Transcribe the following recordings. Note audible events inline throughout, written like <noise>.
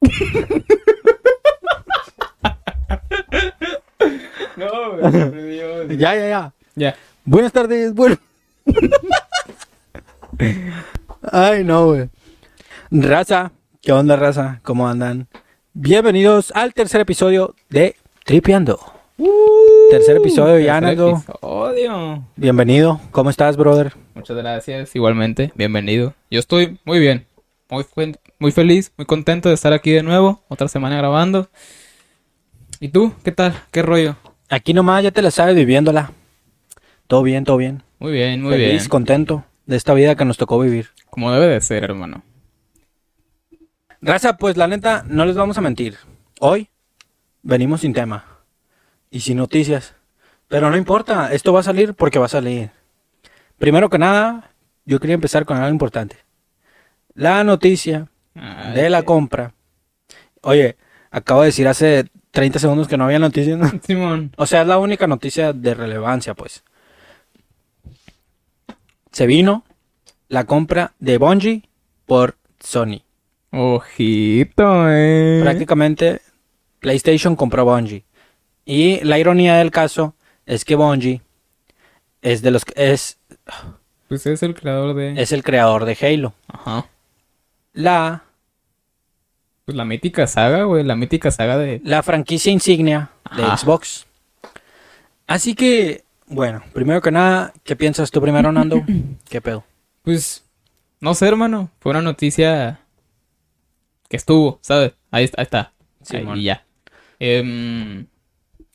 <laughs> No, güey. Ya, ya, ya. Ya. Buenas tardes, bueno. Ay, no, güey. Raza, ¿qué onda, raza? ¿Cómo andan? Bienvenidos al tercer episodio de Tripeando. tercer episodio ya, Tercer Naldo. episodio. Bienvenido. ¿Cómo estás, brother? Muchas gracias, igualmente. Bienvenido. Yo estoy muy bien. Muy, muy feliz, muy contento de estar aquí de nuevo. Otra semana grabando. ¿Y tú? ¿Qué tal? ¿Qué rollo? Aquí nomás ya te la sabes viviéndola. Todo bien, todo bien. Muy bien, muy Feliz, bien. contento de esta vida que nos tocó vivir. Como debe de ser, hermano. Raza, pues la neta, no les vamos a mentir. Hoy venimos sin tema y sin noticias. Pero no importa, esto va a salir porque va a salir. Primero que nada, yo quería empezar con algo importante. La noticia Ay, de la compra. Oye, acabo de decir hace 30 segundos que no había noticias. ¿no? Simón. O sea, es la única noticia de relevancia, pues. Se vino la compra de Bungie por Sony. Ojito, eh. Prácticamente PlayStation compró Bungie. Y la ironía del caso es que Bungie es de los que- es, Pues es el creador de. es el creador de Halo. Ajá. La, Pues la mítica saga, güey. La mítica saga de. la franquicia insignia de Ajá. Xbox. Así que, bueno, primero que nada, ¿qué piensas tú primero, Nando? <clears throat> ¿Qué pedo? Pues. No sé, hermano. Fue una noticia. Que estuvo, ¿sabes? Ahí está. Ahí está. Ahí, Simón. y ya. Em,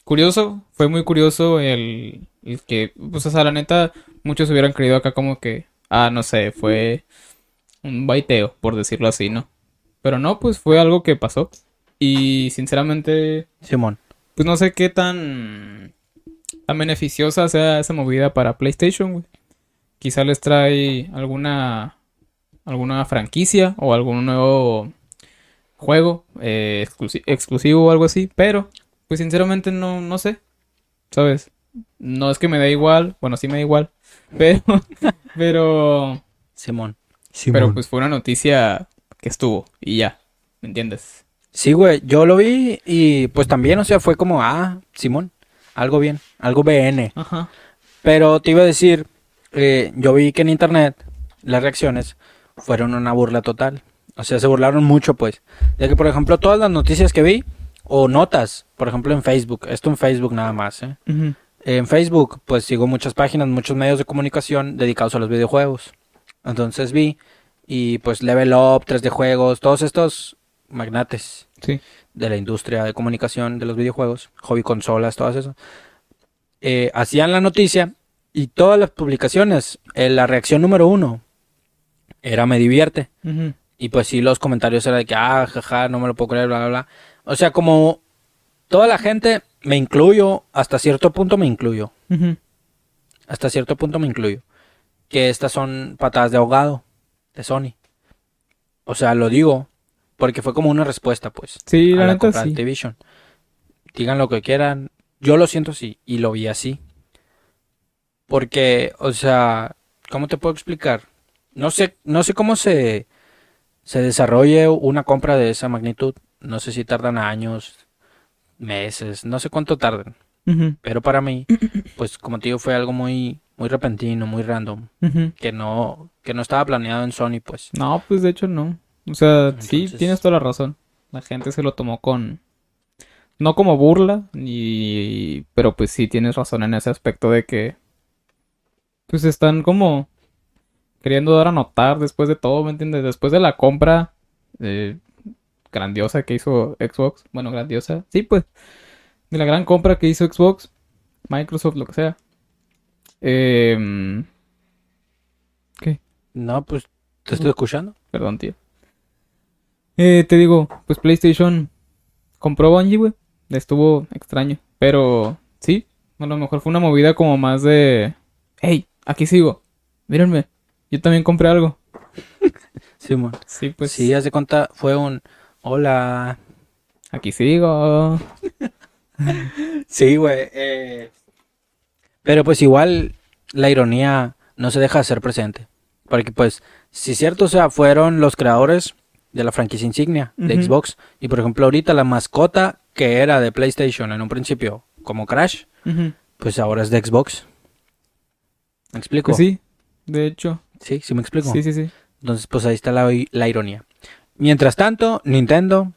curioso. Fue muy curioso el, el que. Pues, o sea, la neta. Muchos hubieran creído acá como que. Ah, no sé. Fue. Un baiteo, por decirlo así, ¿no? Pero no, pues fue algo que pasó. Y sinceramente. Simón. Pues no sé qué tan, tan beneficiosa sea esa movida para PlayStation, güey. Quizá les trae alguna, alguna franquicia o algún nuevo juego eh, exclusi- exclusivo o algo así. Pero, pues sinceramente no, no sé. ¿Sabes? No es que me da igual. Bueno, sí me da igual. <laughs> Pero, pero, Simón. pero pues fue una noticia que estuvo y ya. ¿Me entiendes? Sí, güey, yo lo vi y pues también, o sea, fue como, ah, Simón, algo bien, algo BN. Ajá. Pero te iba a decir, eh, yo vi que en internet las reacciones fueron una burla total. O sea, se burlaron mucho, pues. De que, por ejemplo, todas las noticias que vi, o notas, por ejemplo, en Facebook, esto en Facebook nada más, ¿eh? En Facebook, pues sigo muchas páginas, muchos medios de comunicación dedicados a los videojuegos. Entonces vi, y pues Level Up, 3D Juegos, todos estos magnates Sí. de la industria de comunicación de los videojuegos, hobby consolas, todas eso, eh, hacían la noticia y todas las publicaciones, eh, la reacción número uno era me divierte. Y pues sí, los comentarios eran de que, ah, jaja, no me lo puedo creer, bla, bla, bla. O sea, como toda la gente, me incluyo, hasta cierto punto me incluyo. Hasta cierto punto me incluyo. Que estas son patadas de ahogado de Sony. O sea, lo digo porque fue como una respuesta, pues Sí, a la la compra de. Activision. Digan lo que quieran. Yo lo siento así y lo vi así. Porque, o sea, ¿cómo te puedo explicar? No sé, no sé cómo se, se desarrolle una compra de esa magnitud. No sé si tardan años, meses, no sé cuánto tardan. Pero para mí, pues como te digo, fue algo muy, muy repentino, muy random. Que no, que no estaba planeado en Sony, pues. No, pues de hecho no. O sea, sí, tienes toda la razón. La gente se lo tomó con... No como burla, y... pero pues sí tienes razón en ese aspecto de que... Pues están como queriendo dar a notar después de todo, ¿me entiendes? Después de la compra eh, grandiosa que hizo Xbox. Bueno, grandiosa. Sí, pues. De la gran compra que hizo Xbox, Microsoft, lo que sea. Em, ¿Qué? No, pues te estoy escuchando. Perdón, tío. Eh, te digo, pues PlayStation compró Bungie, güey. Estuvo extraño. Pero sí, a lo mejor fue una movida como más de... Hey, aquí sigo. Mírenme. Yo también compré algo. <laughs> Sí, mo. Sí, pues sí, haz de cuenta, fue un hola. aquí sigo. <laughs> Sí, güey. eh, Pero pues igual la ironía no se deja de ser presente. Porque pues, si cierto, o sea, fueron los creadores, de la franquicia insignia de. Xbox. Y por ejemplo, ahorita la mascota que era de PlayStation en un principio, como Crash, pues ahora es de Xbox. ¿Me explico? Pues sí, de hecho. Sí, sí me explico. Sí, sí, sí. Entonces, pues ahí está la, la ironía. Mientras tanto, Nintendo,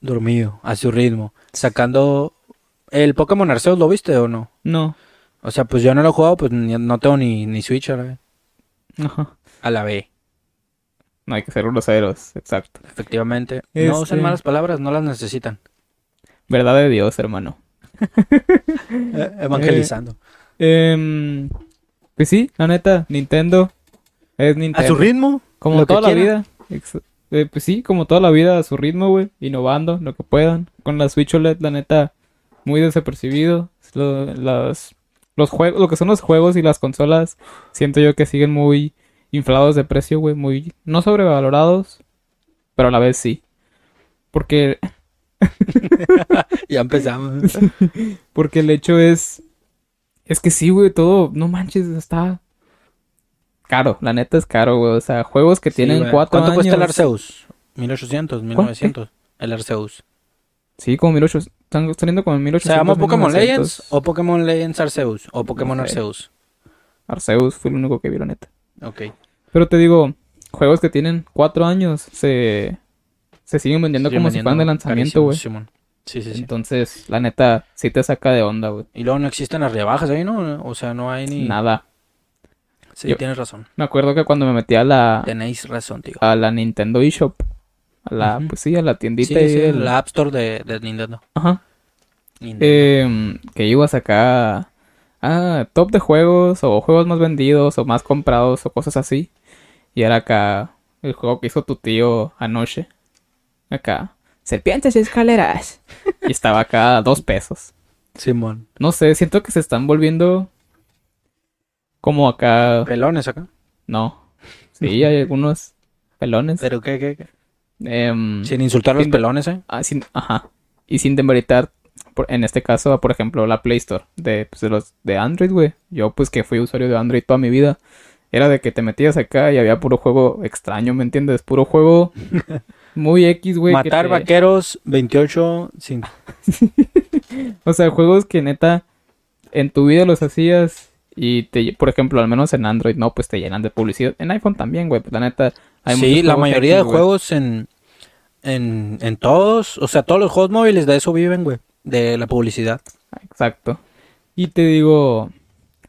dormido, a su ritmo, sacando el Pokémon Arceus, ¿lo viste o no? No. O sea, pues yo no lo he jugado, pues ni- no tengo ni, ni Switch a la, Ajá. a la B. No hay que ser groseros, exacto. Efectivamente. No Este- usen malas palabras, no las necesitan. Verdad de Dios, hermano. <laughs> Eh, evangelizando. Em, pues sí, la neta, Nintendo es Nintendo. a su ritmo. Como lo que toda la vida. Eh, pues sí, como toda la vida a su ritmo, güey. Innovando lo que puedan. Con la Switch OLED, la neta, muy desapercibido. Lo, las, los juegos, lo que son los juegos y las consolas, siento yo que siguen muy inflados de precio, güey. Muy, no sobrevalorados, pero a la vez sí. Porque, <laughs> Ya empezamos. <laughs> porque el hecho es, es que sí, güey, todo, no manches, está caro. La neta es caro, güey. O sea, juegos que Sí, tienen güey. cuatro ¿Cuánto años. cuesta el Arceus? 1800, 1900. El Arceus. Sí, como 1800. Están saliendo como en 1800. ¿Se llama Pokémon 1900. Legends o Pokémon Legends Arceus? O Pokémon No sé. Arceus. Arceus fue el único que vi, la neta. Ok. Pero te digo, juegos que tienen cuatro años se, se siguen vendiendo como si fueran de vendiendo lanzamiento, güey. Sí, sí, sí. Entonces, la neta, sí te saca de onda, güey. Y luego no existen las rebajas ahí, ¿no? O sea, no hay ni... Nada. Sí, Yo- tienes razón. Me acuerdo que cuando me metí a la, Tenéis razón, tío. a la Nintendo eShop, a la, pues sí, a la Sí, tiendita sí, ahí del- la App Store de, de Nintendo. Ajá. Nintendo. Em, que ibas acá ah, top de juegos o juegos más vendidos o más comprados o cosas así. Y era acá el juego que hizo tu tío anoche. Acá, serpientes y escaleras. <laughs> y estaba acá a dos pesos. Simón. No sé, siento que se están volviendo como acá. Pelones acá. No. Sí, hay algunos pelones. ¿Pero qué, qué, qué? Em, Sin insultar a los Sin- pelones, ¿eh? Ah, sin- ajá. Y sin demeritar, por- en este caso, por ejemplo, la Play Store de, pues, de los de Android, güey. Yo, pues, que fui usuario de Android toda mi vida, era de que te metías acá y había puro juego extraño, ¿me entiendes? Puro juego <laughs> muy X, güey. Matar te- vaqueros 28 sin... <laughs> O sea, juegos que neta en tu vida los hacías y te, por ejemplo, al menos en Android, no, pues te llenan de publicidad. En iPhone también, güey, pues la neta. Hay sí, la mayoría de juegos en, en, en todos, o sea, todos los juegos móviles de eso viven, güey. De la publicidad. Exacto. Y te digo,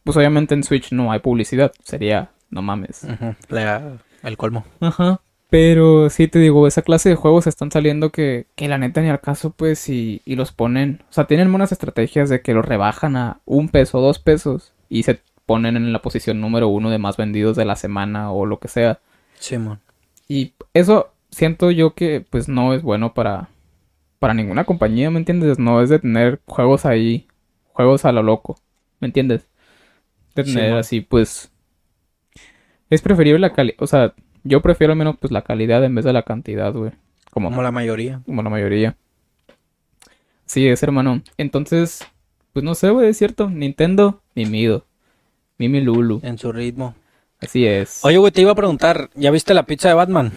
pues obviamente en Switch no hay publicidad, sería, no mames. La- el colmo. Ajá. Pero sí te digo, esa clase de juegos están saliendo que, que la neta ni al caso, pues, y, y los ponen. O sea, tienen buenas estrategias de que los rebajan a un peso, dos pesos, y se ponen en la posición número uno de más vendidos de la semana o lo que sea. Simón. Y eso siento yo que, pues, no es bueno para, para ninguna compañía, ¿me entiendes? No es de tener juegos ahí, juegos a lo loco, ¿me entiendes? De Sí, tener man. así, pues, es preferible la calidad, o sea, yo prefiero al menos, pues, la calidad en vez de la cantidad, güey, como, Como la mayoría. como la mayoría. Sí, es hermano. Entonces, pues, no sé, güey, es cierto, Nintendo, mimido, Mimi Lulu, En su ritmo. Así es. Oye, güey, te iba a preguntar, ¿ya viste la pizza de Batman?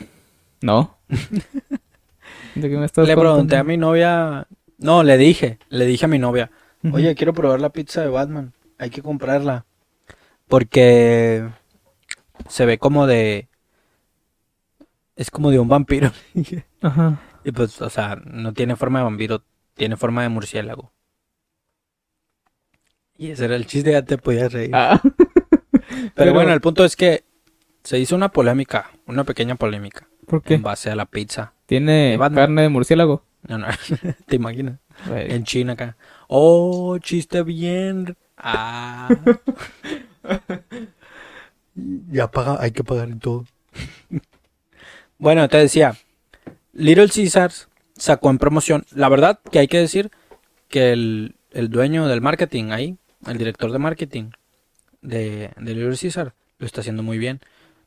¿No? <laughs> ¿De qué me estás Le pregunté contando? a mi novia... No, le dije, le dije a mi novia. Oye, quiero probar la pizza de Batman. Hay que comprarla. Porque se ve como de... Es como de un vampiro. <laughs> Ajá. y pues, o sea, no tiene forma de vampiro, tiene forma de murciélago. Y ese era el chiste, ya te podías reír. Ah. Pero, bueno, el punto es que se hizo una polémica, una pequeña polémica, ¿Por qué? en base a la pizza. ¿Tiene Batman. carne de murciélago? No, no, <laughs> te imaginas. En China acá. Oh, chiste bien. Ah. <laughs> ya paga, hay que pagar en todo. <laughs> bueno, te decía, Little Caesars sacó en promoción. La verdad que hay que decir que el, el dueño del marketing ahí, el director de marketing de, de Little Caesar, lo está haciendo muy bien.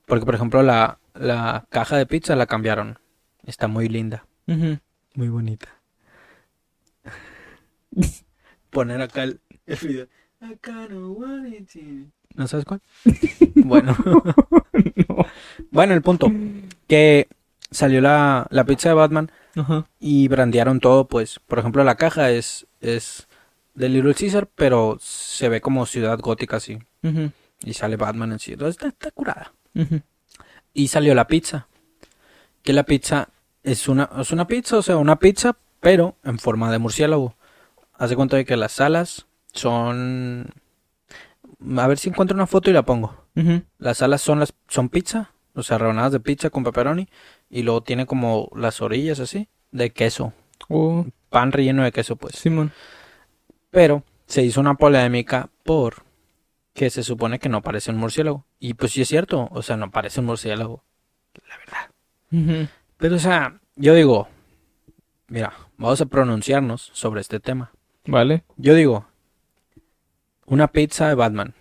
Porque, por ejemplo, la, la caja de pizza la cambiaron. Está muy linda. Muy bonita. <laughs> Poner acá el, el video. I kinda want it to- ¿No sabes cuál? <laughs> bueno. <laughs> No. bueno, el punto. Que salió la, la pizza de Batman y brandearon todo, pues, por ejemplo, la caja es, es de Little Caesar, pero se ve como ciudad gótica así. Y sale Batman en sí. Entonces está, está curada. Y salió la pizza. Que la pizza es una, es una pizza, o sea, una pizza, pero en forma de murciélago. Hace cuenta de que las alas son... A ver si encuentro una foto y la pongo. Las alas son las son pizza, o sea, rebanadas de pizza con pepperoni. Y luego tiene como las orillas así, de queso. Oh, Pan relleno de queso, pues. Simón. Pero se hizo una polémica por que se supone que no parece un murciélago. Y pues sí es cierto, o sea, no parece un murciélago. La verdad. Pero, o sea, yo digo, mira, vamos a pronunciarnos sobre este tema. Vale. Yo digo, una pizza de Batman.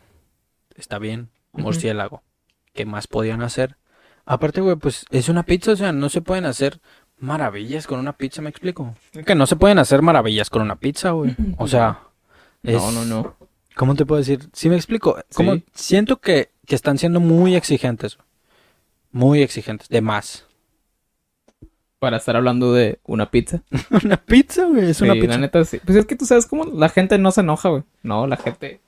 Está bien, murciélago. ¿Qué más podían hacer? Aparte, güey, pues es una pizza, o sea, no se pueden hacer maravillas con una pizza, ¿me explico? Que no se pueden hacer maravillas con una pizza, güey. O sea, No, no, no. ¿Cómo te puedo decir? Sí me explico. Como Sí. siento que, que están siendo muy exigentes. Muy exigentes. De más. Para estar hablando de una pizza. <laughs> una pizza, güey. Es una pizza. la neta sí. Pues es que tú sabes cómo la gente no se enoja, güey. No, la gente.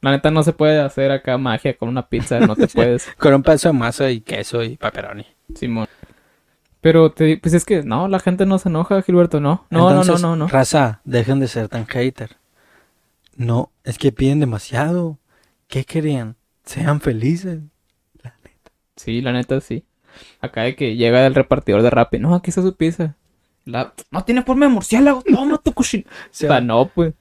La neta no se puede hacer acá magia con una pizza. No te <laughs> puedes, Con un pedazo de masa y queso y pepperoni. Simón. Pero te, pues es que no, la gente no se enoja, Gilberto, no. No, Entonces, no, no, no, no. Raza, dejen de ser tan hater. No, es que piden demasiado. ¿Qué querían? Sean felices. Sí, la neta sí. Acá de que llega el repartidor de Rappi. No, aquí está su pizza. La... No tiene forma de murciélago. Toma tu cochino. <laughs> O sea, no, pues.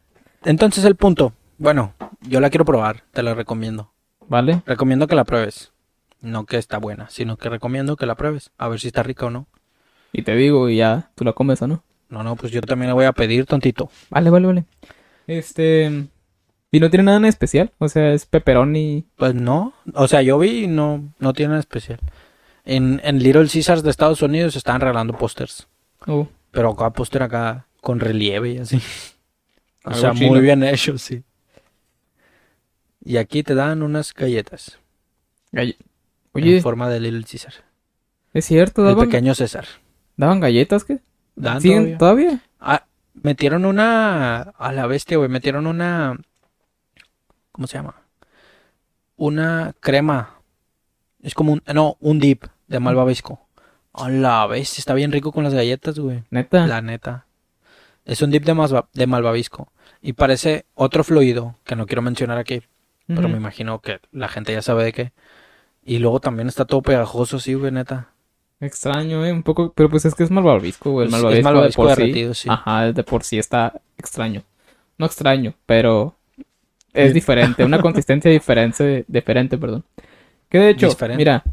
Entonces el punto. Bueno, yo la quiero probar. Te la recomiendo. ¿Vale? Recomiendo que la pruebes. No que está buena, sino que recomiendo que la pruebes. A ver si está rica o no. Y te digo, y ya, tú la comes o no. No, no, pues yo también la voy a pedir, tontito. Vale, vale, vale. Este. Y no tiene nada en especial. O sea, es pepperoni. Pues no, o sea, yo vi y no, no tiene nada especial. En, en Little Caesars de Estados Unidos estaban regalando pósters, Oh, pero acá póster acá con relieve y así. O sea, chino. muy bien hecho, sí. Y aquí te dan unas galletas galle- Oye, en forma de Little Caesar. es cierto, El daban, pequeño César. daban galletas, ¿qué? ¿Dan ¿Siguen todavía? todavía? Ah, metieron una a la bestia, güey, metieron una ¿cómo se llama? Una crema. Es como un no, un dip de malvavisco. A la bestia, está bien rico con las galletas, güey. Neta. La neta. Es un dip de, masva- de malvavisco. Y parece otro fluido que no quiero mencionar aquí, pero me imagino que la gente ya sabe de qué. Y luego también está todo pegajoso, sí, güey, neta. Extraño, eh, un poco, pero pues es que es malvavisco, güey. El Es- es malvavisco, malvavisco de por derretido, sí. sí. Ajá, de por sí está extraño. No extraño, pero es Sí. diferente, una consistencia diferente, diferente, perdón. Que de hecho, Diferente. mira,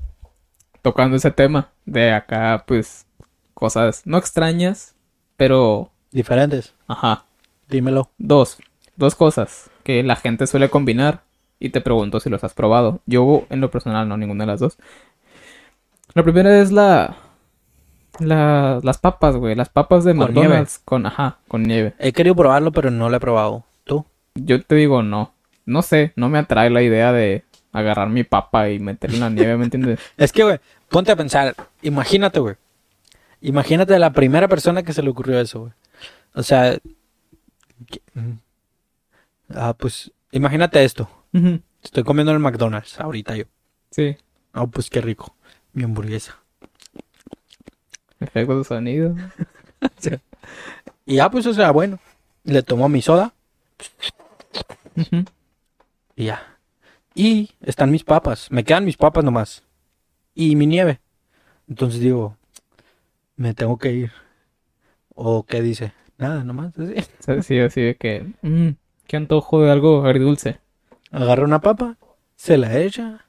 tocando ese tema de acá, pues, cosas no extrañas, pero, Diferentes. ajá, Dímelo. dos, dos cosas que la gente suele combinar y te pregunto si los has probado. Yo, en lo personal, no, ninguna de las dos. La primera es la, la las papas, güey, las papas de McDonald's con, ajá, con nieve. He querido probarlo, pero no lo he probado. ¿Tú? Yo te digo no, no sé, no me atrae la idea de agarrar mi papa y meterla en la nieve, ¿me entiendes? <laughs> Es que, güey, ponte a pensar. Imagínate, güey. Imagínate la primera persona que se le ocurrió eso, güey. O sea... que- mm. Ah, pues, imagínate esto. Estoy comiendo en el McDonald's ahorita yo. Sí, Ah, pues qué rico. Mi hamburguesa. efecto de sonido. <laughs> Y ya, pues, o sea, bueno. Le tomo mi soda y ya. Y están mis papas. Me quedan mis papas nomás. Y mi nieve. Entonces digo, me tengo que ir. ¿O qué dice? Nada, nomás. así. Sea, Sí, así de que, mm, qué antojo de algo agridulce. Agarra una papa, se la echa.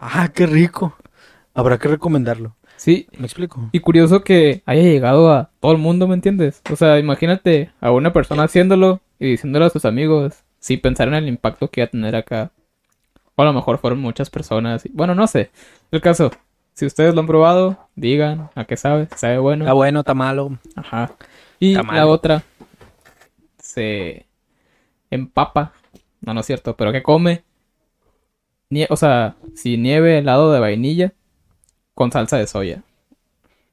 Ah, qué rico. Habrá que recomendarlo. Sí, ¿Me explico? Y curioso que haya llegado a todo el mundo, ¿me entiendes? O sea, imagínate a una persona haciéndolo y diciéndolo a sus amigos, sin pensar en el impacto que iba a tener acá. O a lo mejor fueron muchas personas. Bueno, no sé. El caso, si ustedes lo han probado, digan a qué sabe, sabe bueno. Está bueno, está malo. Ajá. Y la otra se empapa. No, no es cierto, pero que come. O sea, si nieve helado de vainilla con salsa de soya.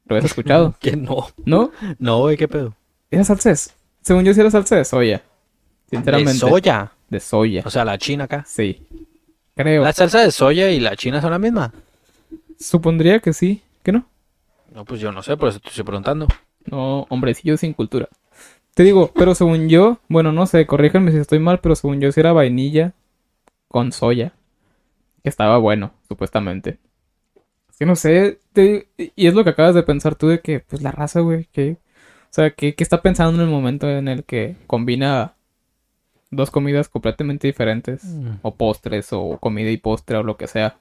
¿Lo has escuchado? <laughs> Que no. ¿No? No, güey, ¿qué pedo? Esa salsa es... Según yo sí era salsa de soya. Sinceramente. De soya. De soya. O sea, la china acá. Sí. Creo. La salsa de soya y la china son la misma. Supondría que sí. ¿Que no? No, pues yo no sé, por eso te estoy preguntando. No, hombrecillo sin cultura. Te digo, pero según yo, bueno, no sé, corríjanme si estoy mal, pero según yo sí era vainilla con soya. Que estaba bueno, supuestamente. Es que no sé, te- y es lo que acabas de pensar tú de que, pues la raza, güey, que... O sea, ¿qué, qué está pensando en el momento en el que combina dos comidas completamente diferentes? O postres, o comida y postre, o lo que sea.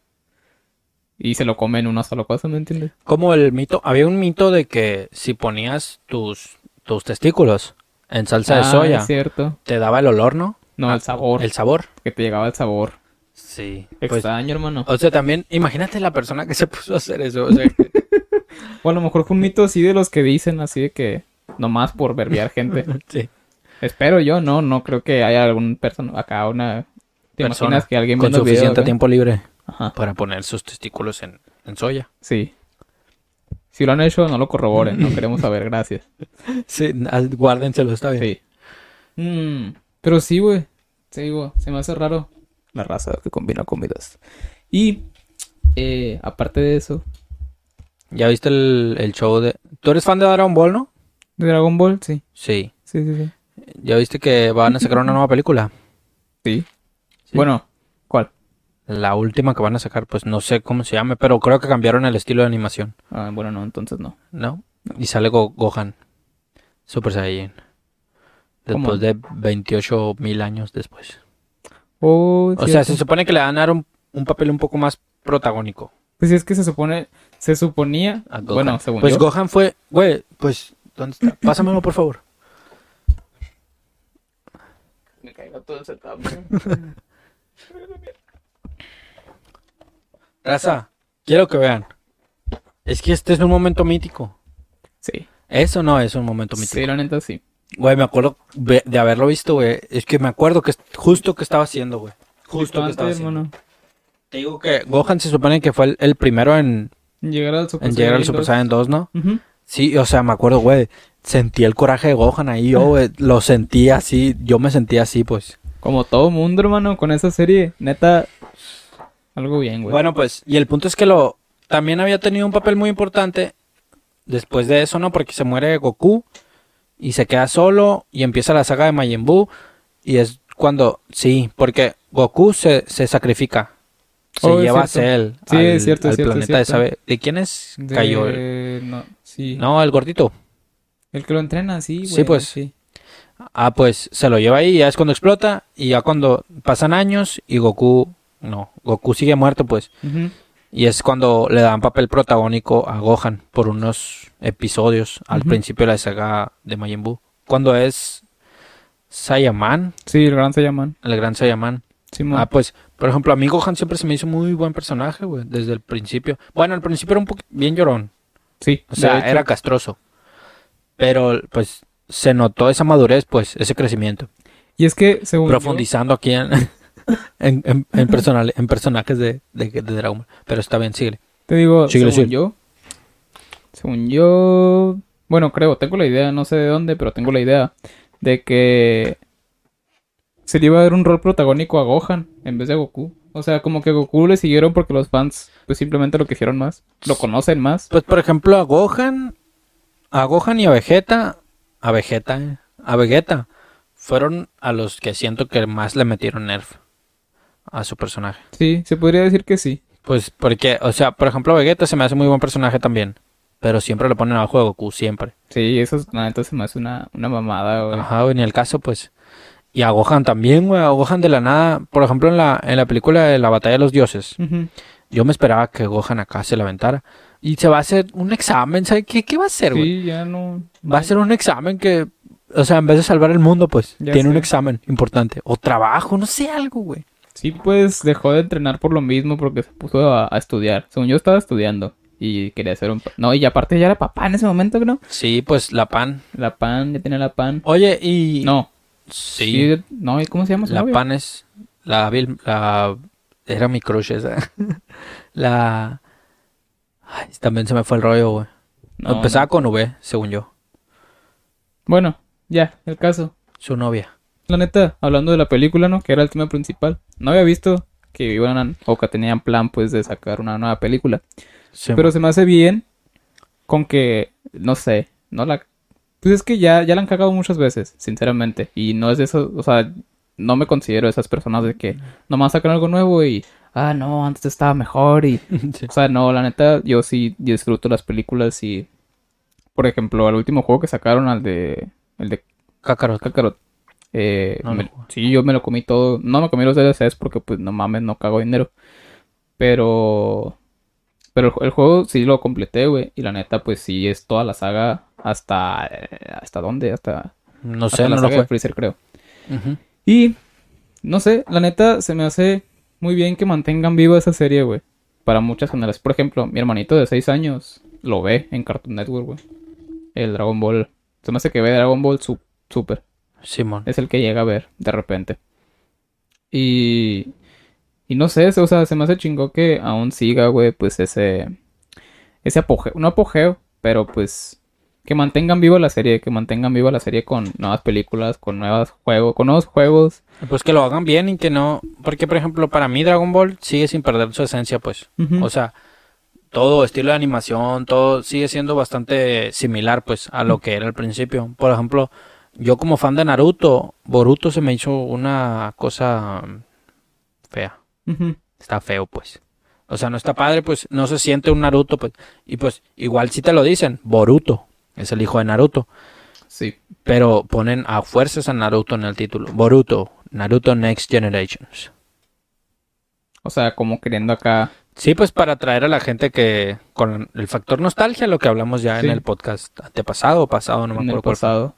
Y se lo come en una sola cosa, ¿me entiendes? Como el mito, había un mito de que si ponías tus, tus testículos en salsa de Ah, soya, es cierto. te daba el olor, ¿no? No, el sabor. El sabor. Que te llegaba el sabor. Sí. Pues, Extraño, hermano. o sea, también, imagínate la persona que se puso a hacer eso. O sea, <laughs> O a lo mejor fue un mito así de los que dicen así de que nomás por verbiar gente. <laughs> sí. Espero yo, no, no creo que haya algún persona acá, una... ¿Te Persona imaginas que alguien con video suficiente tiempo libre Ajá, para poner sus testículos en, en soya. sí. Si lo han hecho, no lo corroboren, no queremos saber, gracias. <laughs> Sí, al- guárdenselo, está bien. Sí. Mm, pero sí, güey. Te digo, se me hace raro la raza que combina comidas. Y, eh, aparte de eso, ¿Ya viste el, el show de... ¿Tú eres fan de Dragon Ball, no? de Dragon Ball, sí. Sí. Sí, sí, sí. ¿Ya viste que van a sacar una nueva película? Sí. Sí. Bueno, ¿cuál? La última que van a sacar, pues no sé cómo se llame, pero creo que cambiaron el estilo de animación, Ah, bueno, no, entonces no. ¿no? Y sale Go- Gohan, Super Saiyan. ¿Cómo? Después de 28 mil años después. Oh, O sea, se supone que le van a dar un, un papel un poco más protagónico Pues sí, es que se supone, se suponía, a Gohan. bueno, según pues yo, Gohan fue, güey, pues, ¿dónde está? Pásamelo, por favor. Me caigo todo el setup. Raza, quiero que vean. Es que este es un momento mítico. Sí, Eso no es un momento mítico. sí, la neta sí. Güey, me acuerdo de haberlo visto, güey. Es que me acuerdo que justo que estaba haciendo, güey. Justo que estaba haciendo. Te digo que Gohan se supone que fue el, el primero en, Llegar al Super en llegar al Saiyan Super 2. Saiyan 2, ¿no? Sí, o sea, me acuerdo, güey. Sentí el coraje de Gohan ahí, yo, güey. Lo sentí así, yo me sentía así, pues. Como todo mundo, hermano, con esa serie, neta, algo bien, güey. Bueno, pues, y el punto es que lo también había tenido un papel muy importante después de eso, ¿no? Porque se muere Goku y se queda solo y empieza la saga de Majin Buu y es cuando, sí, porque Goku se, se sacrifica. Se Oh, lleva a. Cell Sí, al, es cierto, es cierto, es planeta de. Sabe. ¿De quién es? De- Cayó el- No, sí. No, el gordito. El que lo entrena, sí, güey. Sí, pues. Sí. Ah, pues se lo lleva ahí, ya es cuando explota y ya cuando pasan años y Goku, no, Goku sigue muerto, pues. Y es cuando le dan papel protagónico a Gohan por unos episodios al principio de la saga de Majin Buu. Cuando es Saiyaman, Sí, el gran se llaman. el gran Saiyaman. Simón. Ah, pues, por ejemplo, a mí Gohan siempre se me hizo muy buen personaje, güey, desde el principio. Bueno, al principio era un poco bien llorón, sí, o sea, era castroso. Pero, pues, se notó esa madurez, pues, ese crecimiento. Y es que, según yo- Profundizando aquí en, <laughs> en, en- en personal- en personajes de, de, de Dragon Ball. Pero está bien, síguele. Te digo, Síguele, según síguele. yo. Según yo. Bueno, creo, tengo la idea, no sé de dónde, pero tengo la idea de que se le iba a dar un rol protagónico a Gohan en vez de a Goku. O sea, como que Goku le siguieron porque los fans, pues simplemente lo quisieron más. Lo conocen más. Pues por ejemplo a Gohan, a Gohan y a Vegeta, a Vegeta, eh, a Vegeta, fueron a los que siento que más le metieron nerf a su personaje. Sí, se podría decir que sí. Pues porque, o sea, por ejemplo Vegeta se me hace muy buen personaje también, pero siempre lo ponen abajo de Goku, siempre. Sí, eso es, se me hace una, una mamada, güey. Ajá, güey, ni el caso, pues. Y a Gohan también, güey, a Gohan de la nada, por ejemplo en la, en la película de la batalla de los dioses, yo me esperaba que Gohan acá se la aventara. Y se va a hacer un examen, ¿sabes qué, qué va a hacer, güey? Sí, ya no. Va a ser un examen que, o sea, en vez de salvar el mundo, pues, Ya tiene un examen importante. O trabajo, no sé, algo, güey. Sí, pues dejó de entrenar por lo mismo porque se puso a, a estudiar. Según yo estaba estudiando y quería ser un... No, y aparte ya era papá en ese momento, ¿no? Sí, pues, la pan. La pan, ya tenía la pan. Oye, y... No. Sí, no, ¿y cómo se llama su la pan es... La, la... Era mi crush esa. <laughs> la... Ay, también se me fue el rollo, güey. No, Empezaba no. con V, según yo. Bueno, ya, el caso. Su novia. La neta, hablando de la película, ¿no? Que era el tema principal. No había visto que iban o que tenían plan, pues, de sacar una nueva película. Sí, Pero se me hace bien con que, no sé, no la... Pues es que ya, ya la han cagado muchas veces, sinceramente. Y no es de eso, o sea, no me considero esas personas de que nomás sacan algo nuevo y, ah, no, antes estaba mejor y... <laughs> Sí. O sea, no, la neta, yo sí disfruto las películas y... Por ejemplo, al último juego que sacaron, al de... El de Kakarot. Kakarot. Eh, No me- sí, yo me lo comí todo. No me comí los DLCs porque, pues, no mames, no cago dinero. Pero... Pero el, ju- el juego sí lo completé, güey. Y la neta, pues sí, es toda la saga hasta... eh, ¿Hasta dónde? Hasta... No hasta sé, la no lo saga de. Freezer, creo. Y... No sé, la neta, se me hace muy bien que mantengan viva esa serie, güey. Para muchas generaciones. Por ejemplo, mi hermanito de 6 años lo ve en Cartoon Network, güey. El Dragon Ball. Se me hace que ve Dragon Ball su- Super. Simón. Es el que llega a ver de repente. Y. Y no sé, o sea, se me hace chingo que aún siga, güey, pues ese. Ese apogeo. No apogeo, pero pues. Que mantengan viva la serie, que mantengan viva la serie con nuevas películas, con nuevos juegos, con nuevos juegos. Pues que lo hagan bien y que no... Porque, por ejemplo, para mí Dragon Ball sigue sin perder su esencia, pues. O sea, todo estilo de animación, todo sigue siendo bastante similar, pues, a lo que era al principio. Por ejemplo, yo como fan de Naruto, Boruto se me hizo una cosa fea. Está feo, pues. O sea, no está padre, pues, no se siente un Naruto, pues. Y pues, igual si te lo dicen, Boruto es el hijo de Naruto. Sí. Pero ponen a fuerzas a Naruto en el título. Boruto, Naruto Next Generations. O sea, como queriendo acá. Sí, pues para atraer a la gente que con el factor nostalgia, lo que hablamos ya Sí. en el podcast antepasado o pasado, no me en el acuerdo cuál fue. pasado.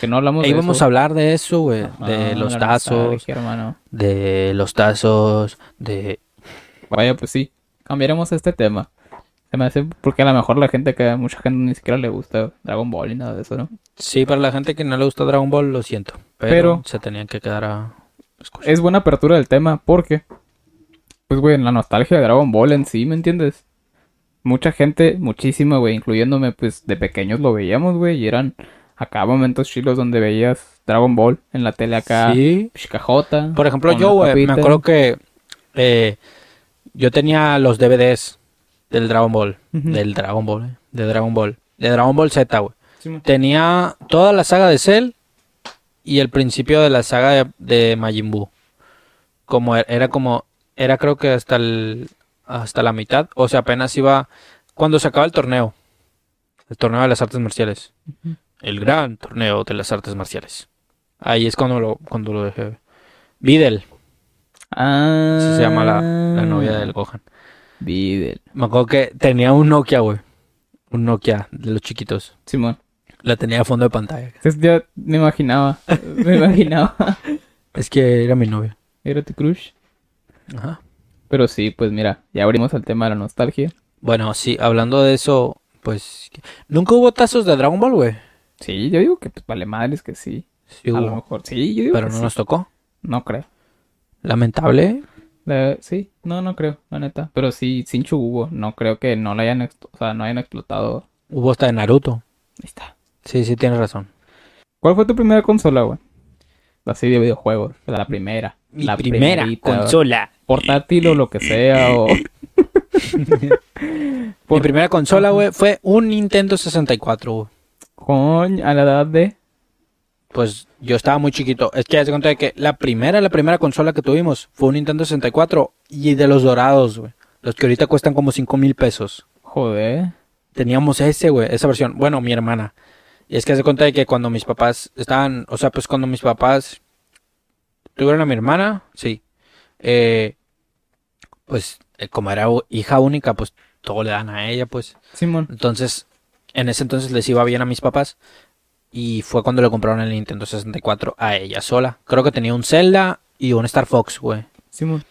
Que no hablamos Ahí de vamos eso. a hablar de eso, güey, Ajá, de los tazos, hermano. de los tazos, de Vaya, pues sí. Cambiaremos este tema. Se me hace porque a lo mejor la gente que mucha gente ni siquiera le gusta Dragon Ball y nada de eso, ¿no? Sí, para la gente que no le gusta Dragon Ball, lo siento, pero, Pero- se tenían que quedar a escuchar. Es buena apertura del tema porque, pues, güey, la nostalgia de Dragon Ball en sí, ¿me entiendes? Mucha gente, muchísima, güey, incluyéndome, pues, de pequeños lo veíamos, güey, y eran acá momentos chilos donde veías Dragon Ball en la tele acá, Sí. Pishcajota. Por ejemplo, yo, me acuerdo que eh, yo tenía los DVDs del Dragon Ball, del Dragon Ball, eh, de Dragon Ball, de Dragon Ball Z, güey. Sí. Tenía toda la saga de Cell y el principio de la saga de, de Majin Buu. Como er- era como era creo que hasta el hasta la mitad, o sea, apenas iba cuando se acaba el torneo. El torneo de las artes marciales. Ujú. El gran torneo de las artes marciales. Ahí es cuando lo cuando lo dejé. Videl, Ah. así se llama la, la novia del Gohan. Videl. Me acuerdo que tenía un Nokia, güey. Un Nokia de los chiquitos. Simón. La tenía a fondo de pantalla. Ya me imaginaba. <laughs> Me imaginaba. Es que era mi novia. Era tu crush. Ajá. Pero sí, pues mira, ya abrimos el tema de la nostalgia. Bueno, sí, hablando de eso, pues... ¿Nunca hubo tazos de Dragon Ball, güey? Sí, yo digo que pues vale madres que sí. Sí a lo mejor. Sí, yo digo pero que no sí. nos tocó. No creo. Lamentable. La- sí, no, no creo, la neta. Pero sí, Sinchu hubo. No creo que no la hayan, o sea, no hayan explotado. Hubo hasta de Naruto. Ahí está. Sí, sí, tienes razón. ¿Cuál fue tu primera consola, güey? Así de videojuegos. La primera. Mi la primera primerita, consola. Portátil o lo que sea, o... <laughs> <laughs> Mi primera consola, güey, fue un Nintendo 64, güey. Coño, a la edad de... Pues yo estaba muy chiquito. Es que de cuenta de que la primera, la primera consola que tuvimos fue un Nintendo 64 y de los dorados, güey. Los que ahorita cuestan como 5 mil pesos. Joder. Teníamos ese, güey, esa versión. Bueno, mi hermana. Y es que de cuenta de que cuando mis papás estaban, o sea, pues cuando mis papás tuvieron a mi hermana, sí. Eh, pues eh, como era hija única, pues todo le dan a ella, pues. Simón. Entonces, en ese entonces les iba bien a mis papás. Y fue cuando le compraron el Nintendo 64 a ella sola. Creo que tenía un Zelda y un Star Fox, güey. Simón.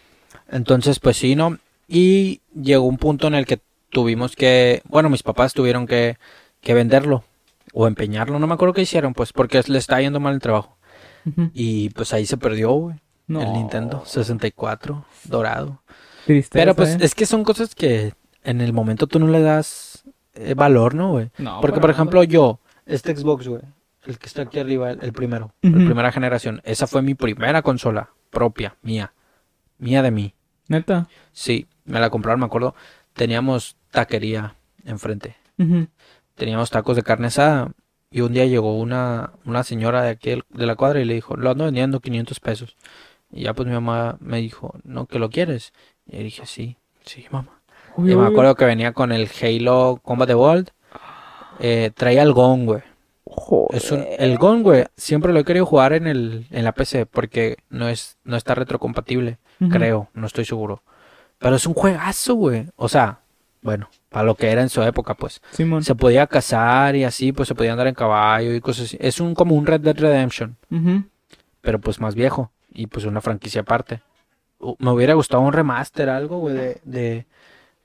Entonces, pues sí, ¿no? Y llegó un punto en el que tuvimos que, bueno, mis papás tuvieron que, que venderlo o empeñarlo, no me acuerdo qué hicieron, pues porque le está yendo mal el trabajo. Y pues ahí se perdió, güey, No. el Nintendo 64 dorado. Tristeza, Pero pues ¿eh? es que son cosas que en el momento tú no le das eh, valor, ¿no, güey? No, Porque, por ejemplo, yo, este Xbox, güey, el que está aquí arriba, el, el primero, la primera generación, esa fue mi primera consola propia, mía, mía de mí. Neta. Sí, me la compraron, me acuerdo. Teníamos taquería enfrente. Teníamos tacos de carne asada. Y un día llegó una, una señora de aquí de la cuadra y le dijo, lo ando vendiendo 500 pesos. Y ya pues mi mamá me dijo, ¿no que lo quieres? Y dije, sí, sí, mamá. Uy, me uy, acuerdo que venía con el Halo Combat Evolved. Eh, traía el Gong, güey. Es un, el Gong, güey, siempre lo he querido jugar en, el, en la PC porque no, es, no está retrocompatible. Creo, no estoy seguro. Pero es un juegazo, güey. O sea, bueno, para lo que era en su época, pues. Simón. Se podía cazar y así, pues se podía andar en caballo y cosas así. Es un como un Red Dead Redemption, pero pues más viejo y pues una franquicia aparte. U- Me hubiera gustado un remaster, algo, güey, de, de,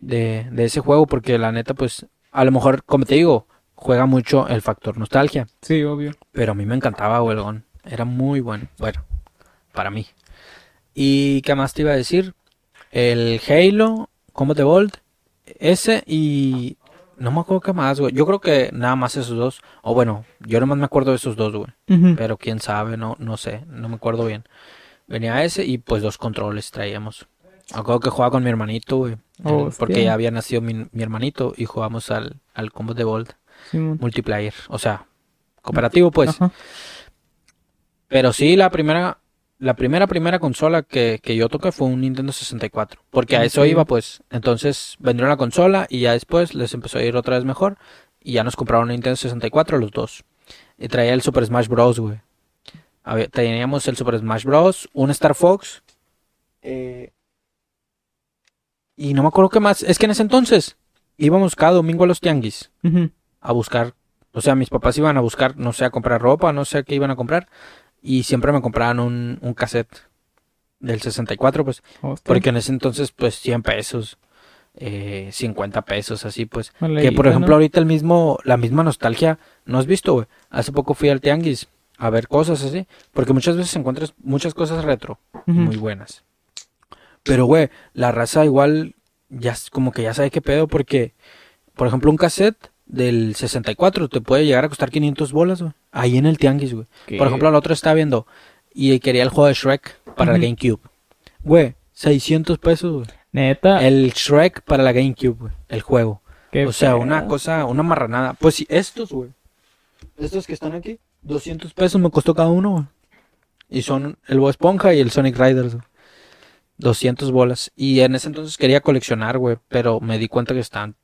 de, de ese juego, porque la neta, pues, a lo mejor, como te digo, juega mucho el factor nostalgia. Sí, obvio. Pero a mí me encantaba, Gon. Era muy bueno. Bueno, para mí. ¿Y qué más te iba a decir? El Halo, Combat Evolved, ese y... No me acuerdo qué más, güey. Yo creo que nada más esos dos. O bueno, yo nomás me acuerdo de esos dos, güey. Pero quién sabe, no, no sé. No me acuerdo bien. Venía ese y pues dos controles traíamos. Acuerdo que jugaba con mi hermanito, güey. Oh, porque ya había nacido mi, mi hermanito y jugamos al, al Combat Evolved Simón. multiplayer. O sea, cooperativo, pues. Ajá. Pero sí, la primera, la primera, primera consola que, que yo toqué fue un Nintendo 64. Porque a ¿En eso iba, pues. Entonces vendieron la consola y ya después les empezó a ir otra vez mejor. Y ya nos compraron un Nintendo 64 los dos. Y traía el Super Smash Bros, güey. Teníamos el Super Smash Bros, un Star Fox. eh, y no me acuerdo qué más. Es que en ese entonces íbamos cada domingo a los tianguis a buscar, o sea, mis papás iban a buscar, no sé, a comprar ropa, no sé qué iban a comprar, y siempre me compraban un, un cassette del 64, pues, Hostia. porque en ese entonces, pues, 100 pesos, eh, 50 pesos, así, pues, Vale, que por ¿no? ejemplo ahorita el mismo, la misma nostalgia, ¿no has visto, güey? Hace poco fui al tianguis a ver cosas así, porque muchas veces encuentras muchas cosas retro, muy buenas. Pero, güey, la raza igual ya como que ya sabe qué pedo porque, por ejemplo, un cassette del 64 te puede llegar a costar 500 bolas, güey. Ahí en el tianguis, güey. Por ejemplo, el otro estaba viendo y quería el juego de Shrek para la GameCube. Güey, 600 pesos, güey. Neta. El Shrek para la GameCube, güey. El juego. qué O sea, una cosa, una marranada. Pues sí, estos, güey. Estos que están aquí, 200 pesos me costó cada uno, güey. Y son el Bob Esponja y el Sonic Riders, güey. 200 bolas. Y en ese entonces quería coleccionar, güey. Pero me di cuenta que están.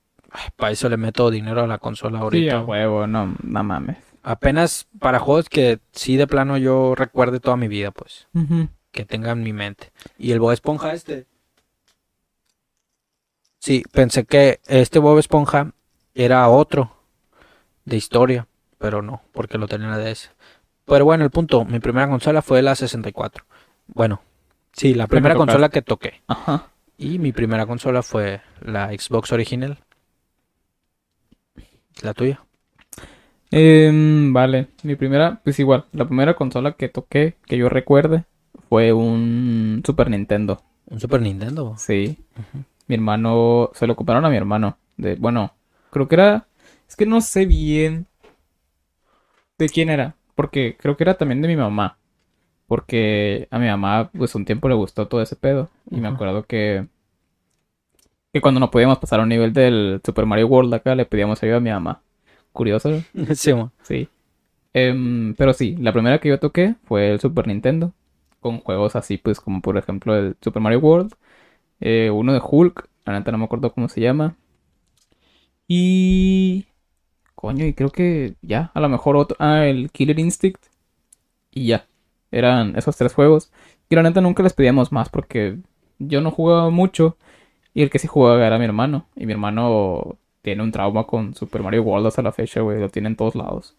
Para eso le meto dinero a la consola Sí, ahorita. a huevo, no, no mames. Apenas para juegos que sí de plano yo recuerde toda mi vida, pues. Que tenga en mi mente. Y el Bob Esponja este. Sí, pensé que este Bob Esponja era otro de historia, pero no, porque lo tenía en la DS. Pero bueno, el punto, mi primera consola fue la 64. Bueno, sí, la ¿Qué me primera consola que toqué. Ajá. Y mi primera consola fue la Xbox original. La tuya. Em, vale, mi primera, pues igual, la primera consola que toqué, que yo recuerde, fue un Super Nintendo. Un Super Nintendo. Sí. Mi hermano, se lo compraron a mi hermano. De, bueno, creo que era, es que no sé bien de quién era, porque creo que era también de mi mamá. Porque a mi mamá, pues un tiempo le gustó todo ese pedo. Y me acuerdo que, que cuando no podíamos pasar a un nivel del Super Mario World acá, le pedíamos ayuda a mi mamá. Curioso. <laughs> Sí. Em, pero sí, la primera que yo toqué fue el Super Nintendo. Con juegos así, pues, como por ejemplo el Super Mario World. eh, uno de Hulk. La neta no me acuerdo cómo se llama. Y. Coño, y creo que ya, a lo mejor otro. Ah, el Killer Instinct. Y ya. Eran esos tres juegos. Y la neta nunca les pedíamos más porque yo no jugaba mucho. Y el que sí jugaba era mi hermano. Y mi hermano tiene un trauma con Super Mario World hasta la fecha, güey. Lo tiene en todos lados.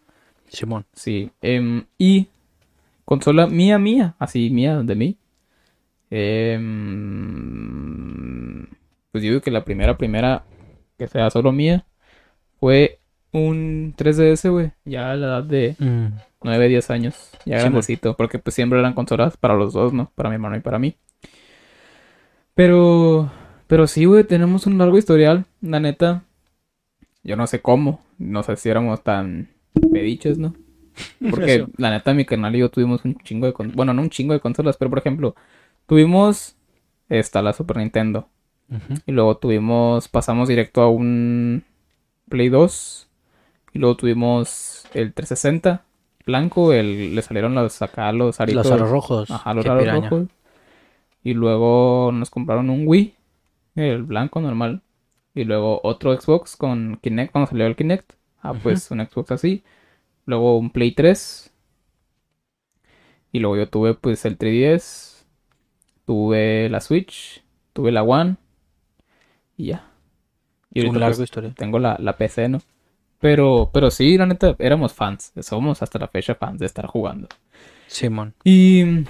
Simón. Sí. em, y consola mía, mía. Así, mía, de mí. Em, pues yo digo que la primera, primera que sea solo mía fue un 3DS, güey. Ya a la edad de Mm. 9, 10 años. Ya Sí, grandecito. Porque pues siempre eran consolas para los dos, ¿no? Para mi hermano y para mí. Pero, Pero sí, güey, tenemos un largo historial, la neta. Yo no sé cómo, no sé si éramos tan pediches, ¿no? Porque la neta mi canal y yo tuvimos un chingo de con- bueno, no un chingo de consolas, pero por ejemplo, tuvimos esta la Super Nintendo y luego tuvimos pasamos directo a un Play 2 y luego tuvimos el 360 blanco, el le salieron los acá los aritos, Los aros rojos. ajá, los qué aros piraña. rojos. Y luego nos compraron un Wii, el blanco normal. Y luego otro Xbox con Kinect, cuando salió el Kinect. Ah, pues un Xbox así. Luego un Play 3. Y luego yo tuve pues el 3DS. Tuve la Switch. Tuve la One. Y ya. Y Un ahorita largo pues, historia. tengo la, la PC, ¿no? Pero, pero sí, la neta, éramos fans. Somos hasta la fecha fans de estar jugando. Simón. Y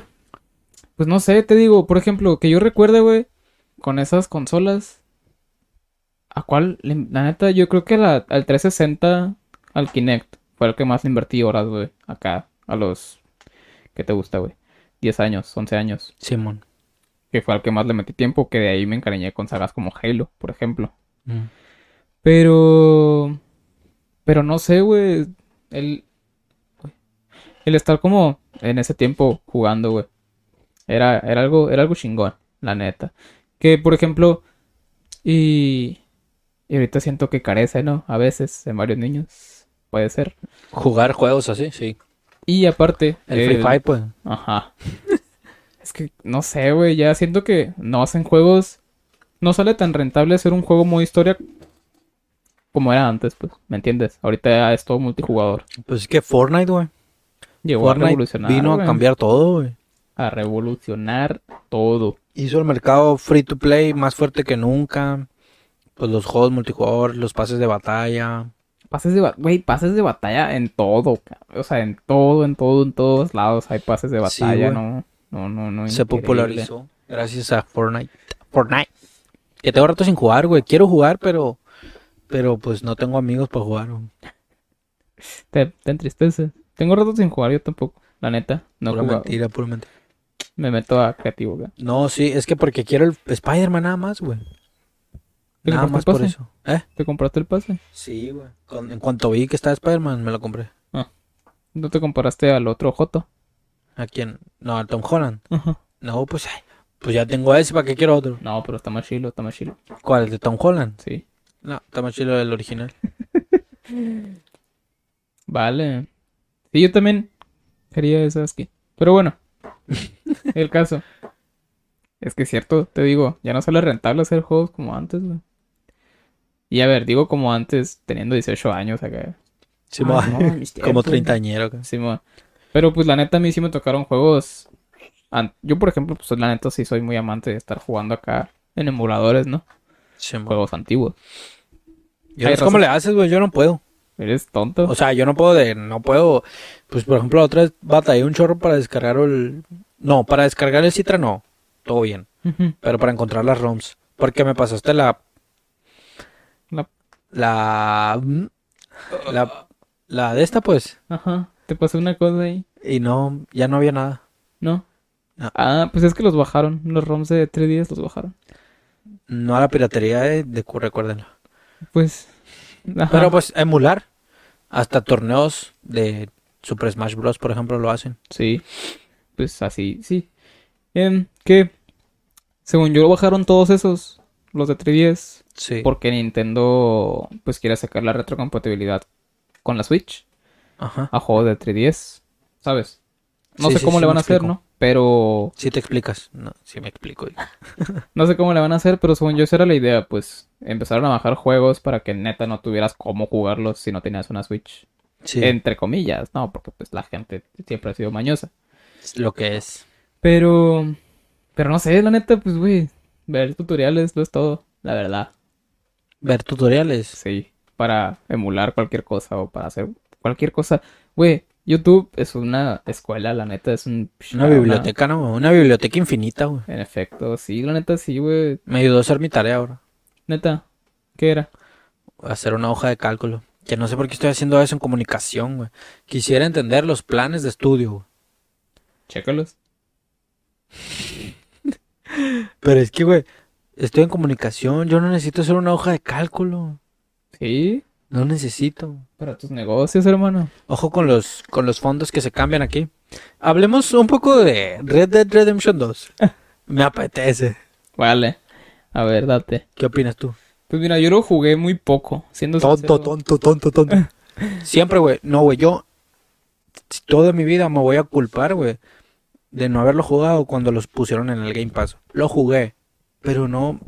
pues no sé, te digo, por ejemplo, que yo recuerde, güey, con esas consolas, ¿a cuál? La neta, yo creo que la, al 360, al Kinect, fue el que más le invertí horas, güey, acá, a los, ¿qué te gusta, güey? 10 años, 11 años, Simón. que fue al que más le metí tiempo, que de ahí me encariñé con sagas como Halo, por ejemplo. Mm. Pero. Pero no sé, güey. El. El estar como en ese tiempo jugando, güey. Era, era algo, era algo chingón, la neta. Que, por ejemplo. Y. Y ahorita siento que carece, ¿no? A veces, en varios niños. Puede ser. Jugar juegos así, sí. Y aparte. El Free Fire, pues. Ajá. <laughs> Es que, no sé, güey, ya siento que no hacen juegos. No sale tan rentable hacer un juego modo historia como era antes, pues, ¿me entiendes? Ahorita es todo multijugador. Pues es que Fortnite, güey. Llegó a Fortnite revolucionar, vino a cambiar todo, güey. A revolucionar todo. Hizo el mercado free to play más fuerte que nunca. Pues los juegos multijugador, los pases de batalla. Pases de, güey, pases de batalla en todo, o sea, en todo, en todo, en todos lados hay pases de batalla, no, no, no, no, Se increíble. popularizó gracias a Fortnite. Fortnite. Que tengo rato sin jugar, güey. Quiero jugar, pero... Pero pues no tengo amigos para jugar. Te, te entristece. Tengo rato sin jugar, yo tampoco, la neta, no pura mentira, pura mentira. Me meto a creativo, güey. No, sí, es que porque quiero el Spider-Man nada más, güey. ¿Te Nada más por eso. ¿Eh? ¿Te compraste el pase? Sí, güey. Con- En cuanto vi que estaba Spider-Man, me lo compré. ¿No te comparaste al otro Joto? ¿A quién? No, al Tom Holland. Ajá. No, pues, ay, pues ya tengo ese, ¿para qué quiero otro? No, pero está más chilo, está más chilo. ¿Cuál? ¿El de Tom Holland? Sí. No, está más chido el original. <laughs> Vale. Sí, yo también quería esa skin. Pero bueno, el caso. Es que es cierto, te digo, ya no sale rentable hacer juegos como antes, güey. Y a ver, digo como antes, teniendo 18 años acá. Sí, Ah, no, <laughs> como tiempos. treintañero. acá. Sí, mo. Pero pues la neta a mí sí me tocaron juegos. Yo, por ejemplo, pues la neta sí soy muy amante de estar jugando acá en emuladores, ¿no? Sí. Juegos antiguos. No sé cómo le haces, güey. Yo no puedo. Eres tonto. O sea, yo no puedo de... No puedo... Pues, por ejemplo, la otra vez batallé un chorro para descargar el... No, para descargar el Citra no. Todo bien. Pero para encontrar las ROMs. Porque me pasaste la... La- La... La... La de esta, pues. Ajá. Te pasó una cosa ahí. Y no... Ya no había nada. ¿No? No. Ah, pues es que los bajaron. Los ROMs de 3 días los bajaron. No a la piratería de, de recuérdenlo. Pues. ajá. Pero pues emular. Hasta torneos de Super Smash Bros, por ejemplo, lo hacen. Sí. Pues así, sí. Em, que. Según yo, bajaron todos esos. Los de 3DS. Sí. Porque Nintendo. Pues quiere sacar la retrocompatibilidad con la Switch. Ajá. A juegos de 3DS. ¿Sabes? No Sí, sé sí, cómo sí le van a hacer, explico. ¿no? Pero. Sí te explicas. No, sí me explico. <laughs> No sé cómo le van a hacer, pero según yo esa era la idea, pues empezaron a bajar juegos para que neta no tuvieras cómo jugarlos si no tenías una Switch. Sí. Entre comillas, no, porque pues la gente siempre ha sido mañosa. es lo que es. Pero, pero no sé, la neta, pues güey, ver tutoriales no es todo, la verdad. Ver tutoriales. Sí, para emular cualquier cosa o para hacer cualquier cosa. Güey, YouTube es una escuela, la neta, es un... Una biblioteca, ¿no? Una biblioteca infinita, güey. En efecto, sí, la neta, sí, güey. Me ayudó a hacer mi tarea ahora. Neta, ¿qué era? Hacer una hoja de cálculo. Que no sé por qué estoy haciendo eso en comunicación, güey. Quisiera entender los planes de estudio, güey. Chécalos. <laughs> Pero es que, güey, Estoy en comunicación. Yo no necesito hacer una hoja de cálculo. Sí, No necesito. para tus negocios, hermano. Ojo con los, con los fondos que se cambian aquí. Hablemos un poco de Red Dead Redemption 2. <laughs> Me apetece. Vale. A ver, date. ¿Qué opinas tú? Pues mira, yo lo jugué muy poco, siendo sincero. tonto, tonto, tonto. <laughs> Siempre, güey. No, güey. Yo toda mi vida me voy a culpar, güey, de no haberlo jugado cuando los pusieron en el Game Pass. Lo jugué, pero no,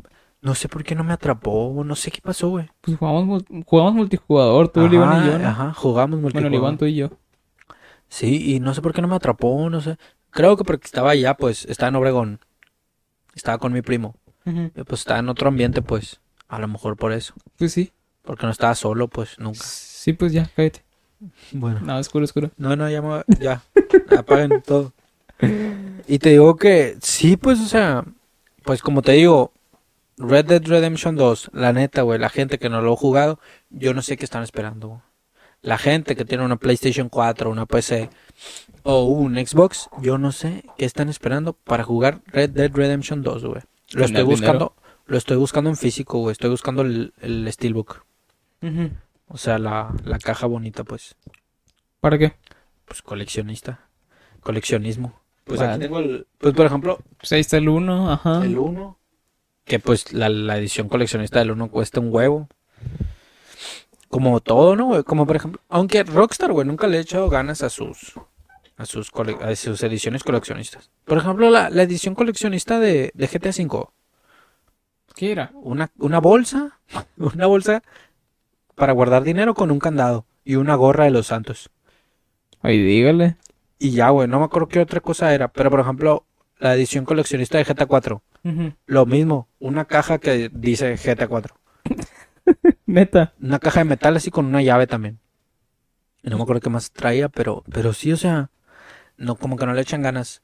no sé por qué no me atrapó. No sé qué pasó, güey. Pues jugamos, jugamos multijugador, tú, Iván y yo, ¿no? Ajá, jugamos Bueno, multijugador. Iván, tú y yo. Sí, y no sé por qué no me atrapó, no sé. Creo que porque estaba allá, pues, estaba en Obregón. Estaba con mi primo. Pues estaba en otro ambiente, pues. A lo mejor por eso. Pues sí. Porque no estaba solo, pues, nunca. Sí, pues ya, cállate. Bueno. No, oscuro, oscuro. No, no, ya, me- ya. Apaguen todo. Y te digo que sí, pues, o sea, pues como te digo, Red Dead Redemption 2, la neta, güey, la gente que no lo ha jugado, yo no sé qué están esperando. güey. La gente que tiene una PlayStation 4, una PC o un Xbox, yo no sé qué están esperando para jugar Red Dead Redemption 2, güey. Lo estoy buscando, lo estoy buscando en físico, güey. Estoy buscando el, el Steelbook. O sea, la, la caja bonita, pues. ¿Para qué? Pues coleccionista. Coleccionismo. Pues Vale. aquí tengo el. Pues por ejemplo, Pues ahí está el 1, ajá. el 1. Que pues la, la edición coleccionista del 1 cuesta un huevo. Como todo, ¿no, güey? Como por ejemplo. Aunque Rockstar, güey, nunca le ha echado ganas a sus. A sus, cole- a sus ediciones coleccionistas. Por ejemplo, la, la edición coleccionista de, de GTA V. ¿Qué era? Una, una bolsa. <laughs> Una bolsa para guardar dinero con un candado. Y una gorra de los santos. Ay, dígale. Y ya, güey, no me acuerdo qué otra cosa era. Pero por ejemplo, la edición coleccionista de GTA 4. Lo mismo, una caja que dice GTA 4. <laughs> Neta. Una caja de metal así con una llave también. No me acuerdo qué más traía, pero, pero sí, o sea, no, como que no le echan ganas.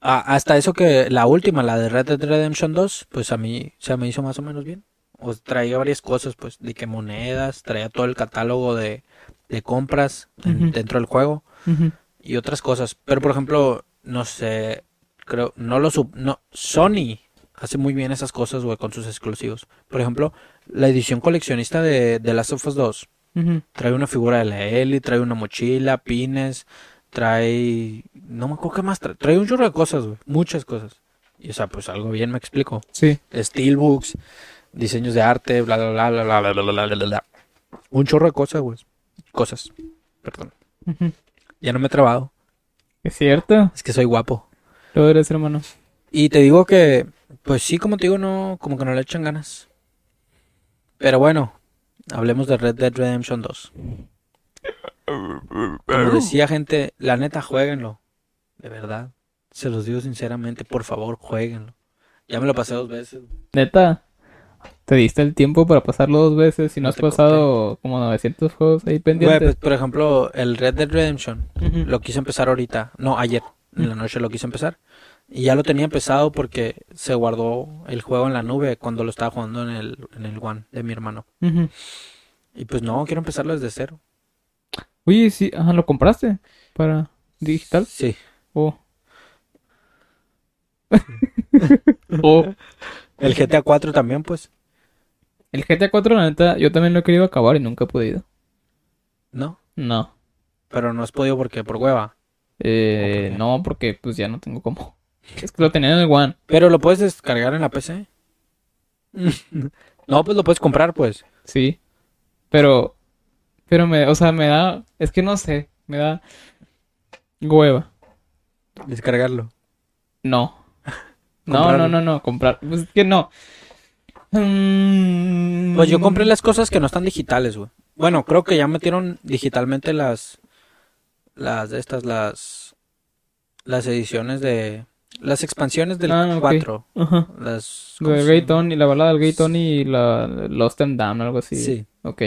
Ah, hasta eso que la última, la de Red Dead Redemption 2, pues a mí se me hizo más o menos bien. O traía varias cosas, pues, de que monedas, traía todo el catálogo de, de compras en- dentro del juego. Y otras cosas. Pero por ejemplo, no sé, creo, no lo sub, no, Sony hace muy bien esas cosas, güey, con sus exclusivos. Por ejemplo, la edición coleccionista de, de Last of Us 2 Ujú. trae una figura de la Ellie, trae una mochila, pines, trae, no me acuerdo qué más trae, trae un chorro de cosas, güey, muchas cosas. Y o sea, pues algo bien me explico. Sí. Steelbooks, diseños de arte, bla bla bla bla bla bla bla bla bla. Un chorro de cosas, güey. Cosas. Perdón. Ya no me he trabado. Es cierto. Es que soy guapo. Lo eres, hermano. Y te digo que, pues sí, como te digo, no, como que no le echan ganas. Pero bueno, hablemos de Red Dead Redemption 2. Como decía gente, la neta, jueguenlo. De verdad. Se los digo sinceramente, por favor, jueguenlo. Ya me lo pasé dos veces. Neta. Te diste el tiempo para pasarlo dos veces y no, No has pasado como 900 juegos ahí Güey, pendientes. pues por ejemplo, el Red Dead Redemption, lo quise empezar ahorita. No, ayer. En la noche lo quise empezar. Y ya lo tenía empezado porque se guardó el juego en la nube cuando lo estaba jugando en el, en el One de mi hermano. Y pues no, quiero empezarlo desde cero. Oye, sí, ajá, ¿lo compraste? ¿Para digital? Sí. O... <laughs> o El GTA 4 también, pues. el GTA 4, la neta, yo también lo he querido acabar y nunca he podido. No. No. Pero no has podido porque por hueva. Eh, no, porque pues ya no tengo cómo. Es que lo tenía en el One. Pero lo puedes descargar en la PC. <laughs> no, pues lo puedes comprar, pues. Sí. Pero, pero me, o sea, me da, es que no sé, me da hueva. Descargarlo. No. <laughs> No, no, no, no, comprar. Pues es que no. Mm, Pues yo compré las cosas que no están digitales, güey. Bueno, creo que ya metieron digitalmente las. Las de estas, las. Las ediciones de. Las expansiones del Ah, ok. 4. Ajá. Las. Lo ¿cómo del se Gay? Tony, la balada del Gay Tony y la Lost and Damned, algo así. Sí. Ok.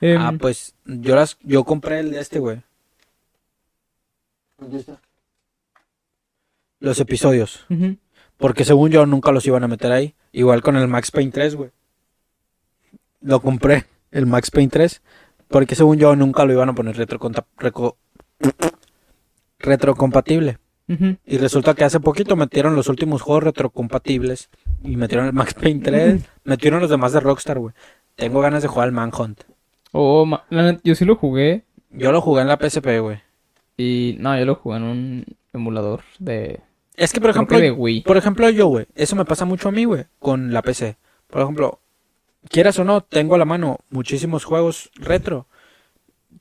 Em, Ah, pues yo las. Yo compré el de este, güey. Los episodios. Porque según yo nunca los iban a meter ahí. Igual con el Max Payne 3, güey. Lo compré, el Max Payne 3. Porque según yo nunca lo iban a poner retroconta- reco- retrocompatible. Y resulta que hace poquito metieron los últimos juegos retrocompatibles y metieron el Max Payne 3, metieron los demás de Rockstar, güey. Tengo ganas de jugar al Manhunt. Oh, ma- yo sí lo jugué. Yo lo jugué en la PSP, güey. Y no, yo lo jugué en un emulador de. Es que, por ejemplo, que de Wii. por ejemplo, yo, güey, eso me pasa mucho a mí, güey, con la PC. Por ejemplo, quieras o no, tengo a la mano muchísimos juegos retro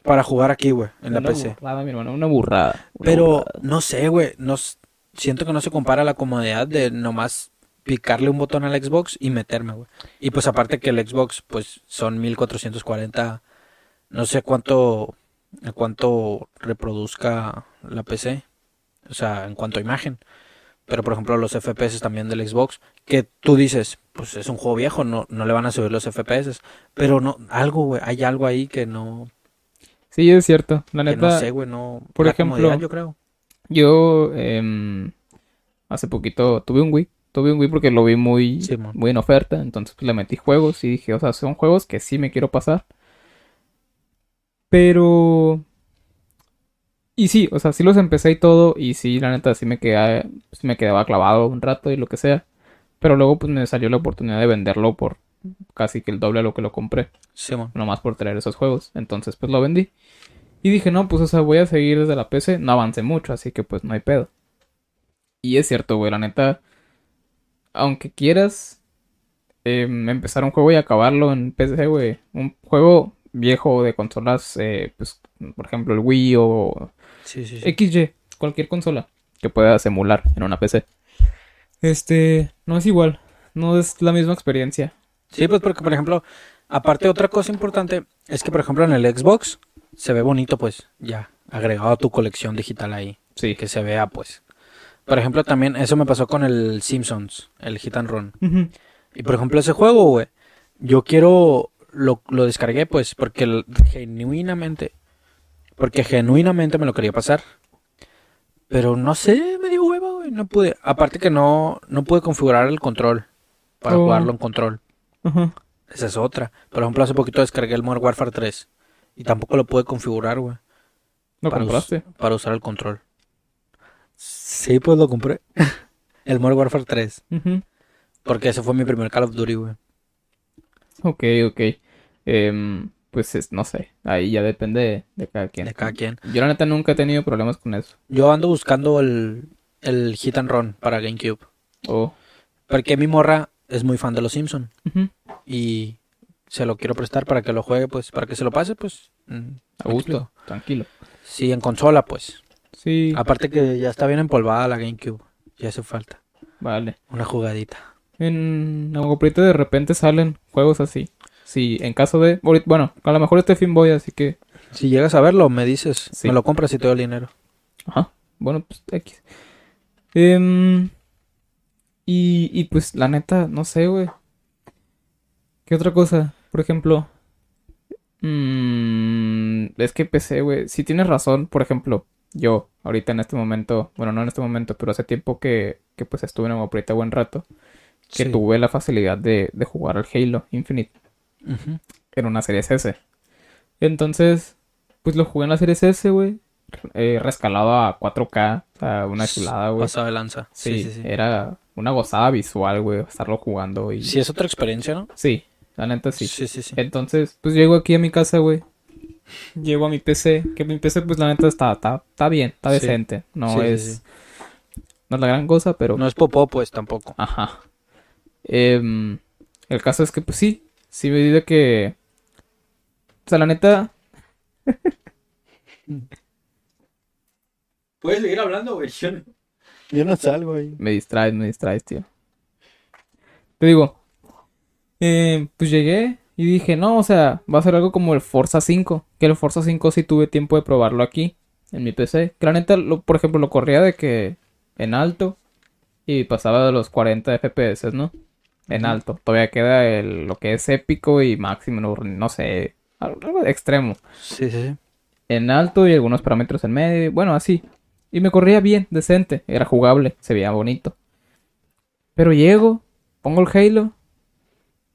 para jugar aquí, güey, en la PC. burrada, mi hermano, una burrada. una Pero burrada. no sé, güey, no siento que no se compara la comodidad de nomás picarle un botón al Xbox y meterme, güey. Y pues aparte que el Xbox pues son 1440, no sé cuánto cuánto reproduzca la PC, o sea, en cuanto a imagen. Pero por ejemplo, los FPS también del Xbox, que tú dices, pues es un juego viejo, no no le van a subir los FPS, pero no algo, güey, hay algo ahí que no Sí, es cierto. La que neta, no sé, güey, no por la ejemplo, yo creo. yo em, hace poquito tuve un Wii. Tuve un Wii porque lo vi muy, Sí, muy en oferta. Entonces pues, le metí juegos y dije, o sea, son juegos que sí me quiero pasar. Pero... Y sí, o sea, sí los empecé y todo. Y sí, la neta, sí me quedaba, sí me quedaba clavado un rato y lo que sea. Pero luego pues me salió la oportunidad de venderlo por casi que el doble a lo que lo compré. Simón. nomás por traer esos juegos. Entonces, pues lo vendí. Y dije, no, pues, o sea, voy a seguir desde la PC. No avancé mucho, así que pues no hay pedo. Y es cierto, güey, la neta. Aunque quieras em, empezar un juego y acabarlo en PC, güey. Un juego viejo de consolas, eh, pues, por ejemplo, el Wii o Sí, sí, sí. XY, cualquier consola que puedas emular en una PC. Este, no es igual. No es la misma experiencia. Sí, pues porque, por ejemplo, aparte otra cosa importante es que, por ejemplo, en el Xbox se ve bonito, pues, ya, agregado a tu colección digital ahí, Sí. que se vea, pues. Por ejemplo, también eso me pasó con el Simpsons, el Hit and Run. Y, por ejemplo, ese juego, güey, yo quiero, lo, lo descargué, pues, porque el- genuinamente, porque genuinamente me lo quería pasar. Pero no sé, me dio hueva, güey, no pude. Aparte que no, no pude configurar el control para Oh. jugarlo en control. Esa es otra. Por ejemplo, hace poquito descargué el Modern Warfare 3 y tampoco lo pude configurar, güey. ¿Lo para us- compraste? para usar el control. Sí, pues lo compré. <laughs> el Modern Warfare 3. Ujú. Porque ese fue mi primer Call of Duty, güey. Ok, ok. Em, pues es- no sé, ahí ya depende de, de cada quien. De cada quien. Yo la neta nunca he tenido problemas con eso. Yo ando buscando el, el Hit and Run para GameCube. Oh, Porque mi morra es muy fan de los Simpsons. ujú, Y se lo quiero prestar para que lo juegue, pues, para que se lo pase, pues. mm, a gusto, tranquilo. Sí, en consola, pues. Sí, Aparte que ya está bien empolvada la GameCube. Ya hace falta. vale. Una jugadita. En Agoprite de repente salen juegos así. Sí, en caso de... Bueno, a lo mejor este fin voy, así que... Si llegas a verlo, me dices. Sí. Me lo compras y te doy el dinero. Ajá, bueno, pues X. Em, y, y pues la neta, no sé, güey. ¿Qué otra cosa? Por ejemplo... mm, es que PC, güey. Si tienes razón, por ejemplo, yo ahorita en este momento, bueno, no en este momento, pero hace tiempo que, que pues estuve en Agoprite buen rato, que Sí. tuve la facilidad de, de jugar al Halo Infinite en una serie S. Entonces, pues lo jugué en la serie S, güey. eh, rescalado a 4K, o sea, una chulada, güey. Pasado de lanza. Sí, Sí, sí, sí. era una gozada visual, güey, estarlo jugando y... Sí, es otra experiencia, ¿no? Sí, la neta sí. sí, sí. sí. Entonces, pues llego aquí a mi casa, güey. Llego a mi PC, que mi PC, pues la neta está, está, está bien, está Sí. decente. No Sí, es... sí. No es la gran cosa, pero... No es popó, pues tampoco. Ajá. Em, el caso es que, pues sí, sí me di de que... O sea, la neta, <laughs> Puedes seguir hablando, güey. Yo no, yo no salgo ahí. me distraes, me distraes, tío. Te digo, eh, pues llegué y dije, no, o sea, va a ser algo como el Forza 5. Que el Forza 5 sí tuve tiempo de probarlo aquí, en mi PC. Que la neta, lo- por ejemplo, lo corría de que en alto y pasaba de los 40 FPS, ¿no? En alto. Todavía queda el- lo que es épico y máximo, no, no sé, algo extremo. Sí, sí, sí. En alto y algunos parámetros en medio, bueno, así. Y me corría bien, decente, era jugable, se veía bonito. Pero llego, pongo el Halo,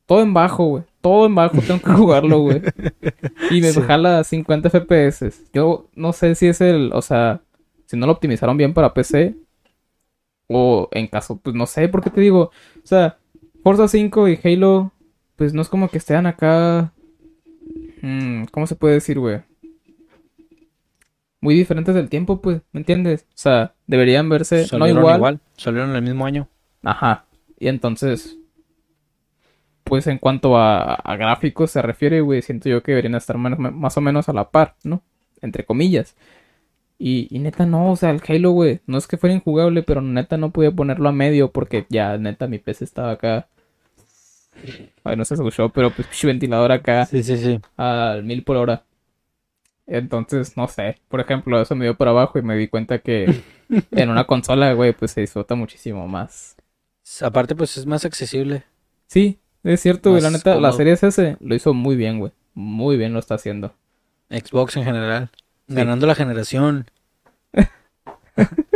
todo en bajo, güey. Todo en bajo, tengo que jugarlo, güey. Y me <laughs> Sí. jala 50 FPS. Yo no sé si es el, o sea, si no lo optimizaron bien para PC. O en caso, pues no sé, porque te digo, o sea, Forza 5 y Halo, pues no es como que estén acá. mm, ¿Cómo se puede decir, güey? Muy diferentes del tiempo, pues, ¿me entiendes? O sea, deberían verse no Salieron igual. igual. Salieron el mismo año. Ajá. Y entonces, pues en cuanto a, a gráficos se refiere, güey, siento yo que deberían estar más, más o menos a la par, ¿no? Entre comillas. Y, y neta no, o sea, el Halo, güey, no es que fuera injugable, pero neta no podía ponerlo a medio porque ya, neta, mi PC estaba acá. Ay, no se escuchó, pero pues ventilador acá Sí, sí, sí. al mil por hora. Entonces, no sé. Por ejemplo, eso me dio por abajo y me di cuenta que <laughs> en una consola, güey, pues se disfruta muchísimo más. Aparte, pues es más accesible. Sí, es cierto, güey. La neta, la serie S lo hizo muy bien, güey. Muy bien lo está haciendo. Xbox en general. Sí. Ganando la generación. <laughs>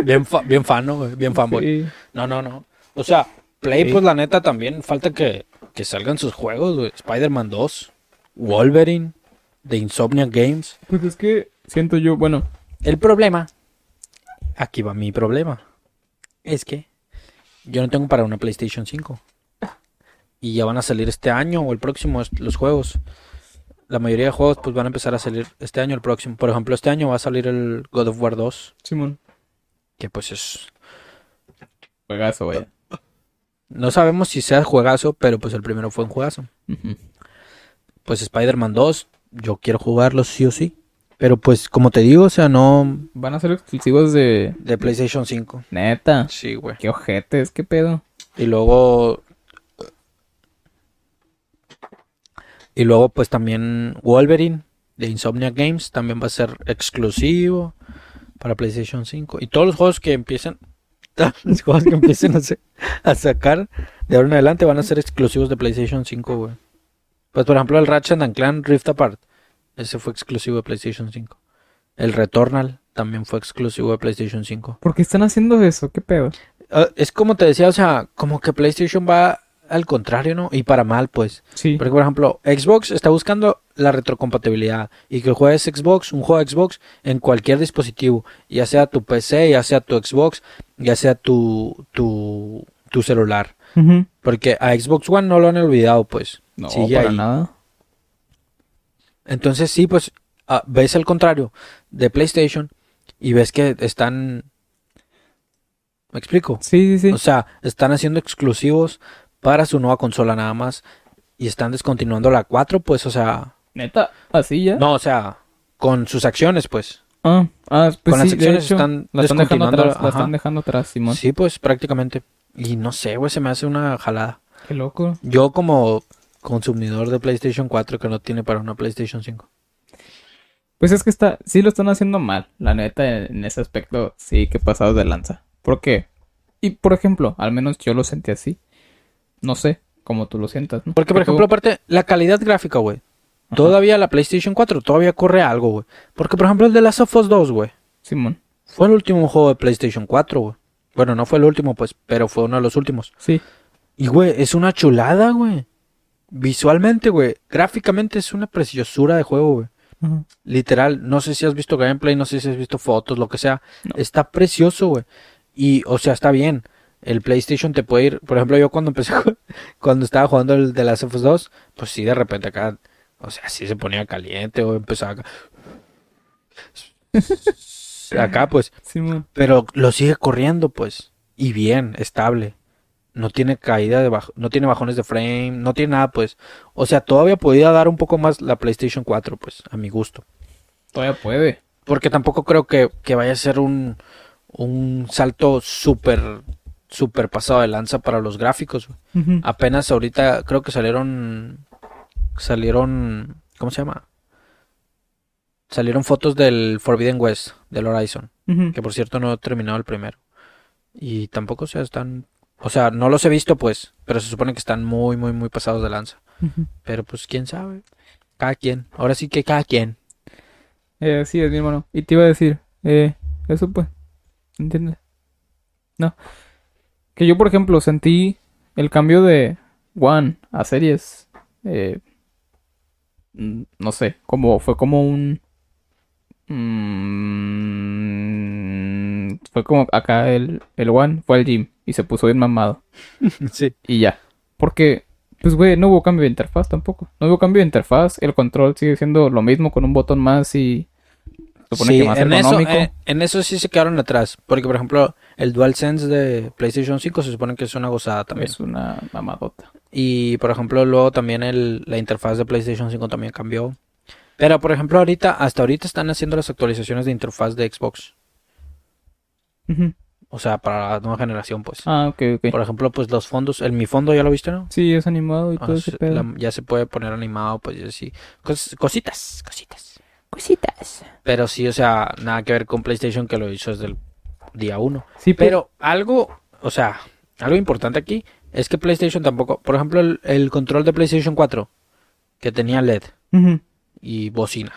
bien, fa- bien fan, ¿no, güey? Bien fanboy. Sí. No, no, no. O sea, Play, Sí. pues la neta también falta que, que salgan sus juegos, güey. Spider-Man 2, Wolverine, de Insomniac Games. Pues es que siento yo, bueno, El problema, aquí va mi problema, es que yo no tengo para una PlayStation 5. Y ya van a salir este año o el próximo los juegos. La mayoría de juegos pues van a empezar a salir este año o el próximo. Por ejemplo, este año va a salir el God of War 2, Simón. que pues es... Juegazo, güey. No sabemos si sea juegazo, pero pues el primero fue un juegazo. Pues Spider-Man 2, yo quiero jugarlo sí o sí. Pero pues como te digo, o sea, no Van a ser exclusivos de. de PlayStation 5. Neta. Sí, güey. Qué ojetes, qué pedo. Y luego. Y luego, pues también Wolverine de Insomnia Games también va a ser exclusivo para PlayStation 5. Y todos los juegos que empiecen. <laughs> Todos los juegos que empiecen a, a sacar de ahora en adelante van a ser exclusivos de PlayStation 5, güey. Pues por ejemplo, el Ratchet and Clank Rift Apart. Ese fue exclusivo de PlayStation 5. El Returnal también fue exclusivo de PlayStation 5. ¿Por qué están haciendo eso? ¿Qué pedo? Ah, es como te decía, o sea, como que PlayStation va al contrario, ¿no? Y para mal, pues. Sí. Porque, por ejemplo, Xbox está buscando la retrocompatibilidad y que juegues Xbox, un juego de Xbox en cualquier dispositivo, ya sea tu PC, ya sea tu Xbox, ya sea tu, tu, tu celular. Porque a Xbox One no lo han olvidado, pues. No, Sigue para ahí. nada. Entonces sí, pues ah, ves el contrario de PlayStation y ves que están... ¿Me explico? Sí, sí, sí. O sea, están haciendo exclusivos para su nueva consola nada más. Y están descontinuando la 4, pues, o sea... Neta, así ya. No, o sea, con sus acciones, pues. Ah, ah, pues Con las sí, de hecho, están la están dejando atrás, la están dejando atrás, Simón. Sí, pues, prácticamente. Y no sé, güey, se me hace una jalada. Qué loco. Yo como consumidor de PlayStation 4 que no tiene para una PlayStation 5. Pues es que está, sí lo están haciendo mal, la neta, en, ese aspecto, sí que pasados de lanza. ¿Por qué? Y por ejemplo, al menos yo lo sentí así. No sé cómo tú lo sientas, ¿no? Porque, por tú- ejemplo, aparte, la calidad gráfica, güey. Todavía la PlayStation 4 todavía corre algo, güey. Porque, por ejemplo, el de Last of Us 2, güey. Simón, Fue el último juego de PlayStation 4, güey. Bueno, no fue el último, pues, pero fue uno de los últimos. sí. Y, güey, es una chulada, güey. Visualmente, güey. Gráficamente es una preciosura de juego, güey. Literal, no sé si has visto gameplay, no sé si has visto fotos, lo que sea. No. Está precioso, güey. Y, o sea, está bien. El PlayStation te puede ir. Por ejemplo, yo cuando empecé, <laughs> cuando estaba jugando el de las of Us 2, pues sí, de repente acá, o sea, sí se ponía caliente o empezaba acá. <laughs> Acá, pues. Pero lo sigue corriendo, pues. Y bien, estable. No tiene caída de baj- no tiene bajones de frame, no tiene nada, pues. O sea, todavía podía dar un poco más la PlayStation 4, pues, a mi gusto. Todavía puede. Porque tampoco creo que, que vaya a ser un, un salto súper, súper pasado de lanza para los gráficos. Apenas ahorita creo que salieron, salieron, ¿cómo se llama? Salieron fotos del Forbidden West, del Horizon. Que por cierto no he terminado el primero. Y tampoco, o sea, están... O sea, no los he visto, pues. Pero se supone que están muy, muy, muy pasados de lanza. Pero pues, quién sabe. Cada quien. Ahora sí que cada quien. Eh, sí, es mi hermano. Y te iba a decir, eh, eso pues, ¿entiendes? No. Que yo, por ejemplo, sentí el cambio de One a series. eh, mm, no sé, como fue como un... mm, fue como acá el, el One fue al gym y se puso bien mamado. <laughs> sí. Y ya. Porque, pues, güey, no hubo cambio de interfaz tampoco. No hubo cambio de interfaz. El control sigue siendo lo mismo con un botón más y. Supone Sí, que más en eso, eh, en eso sí se quedaron atrás. Porque, por ejemplo, el DualSense de PlayStation 5 se supone que es una gozada también. es una mamadota. Y, por ejemplo, luego también el, la interfaz de PlayStation 5 también cambió. Pero, por ejemplo, ahorita, hasta ahorita están haciendo las actualizaciones de interfaz de Xbox. O sea, para la nueva generación, pues. Ah, ok, ok. Por ejemplo, pues los fondos, el Mi Fondo ya lo viste, ¿no? Sí, es animado y Ah, todo ese se- pedo. la- ya se puede poner animado, pues y así. Cos- cositas, cositas. Cositas. Pero sí, o sea, nada que ver con PlayStation que lo hizo desde el día uno. Sí, pero. Pero algo, o sea, algo importante aquí es que PlayStation tampoco, por ejemplo, el, el control de PlayStation 4 que tenía LED Ujú. Y bocina.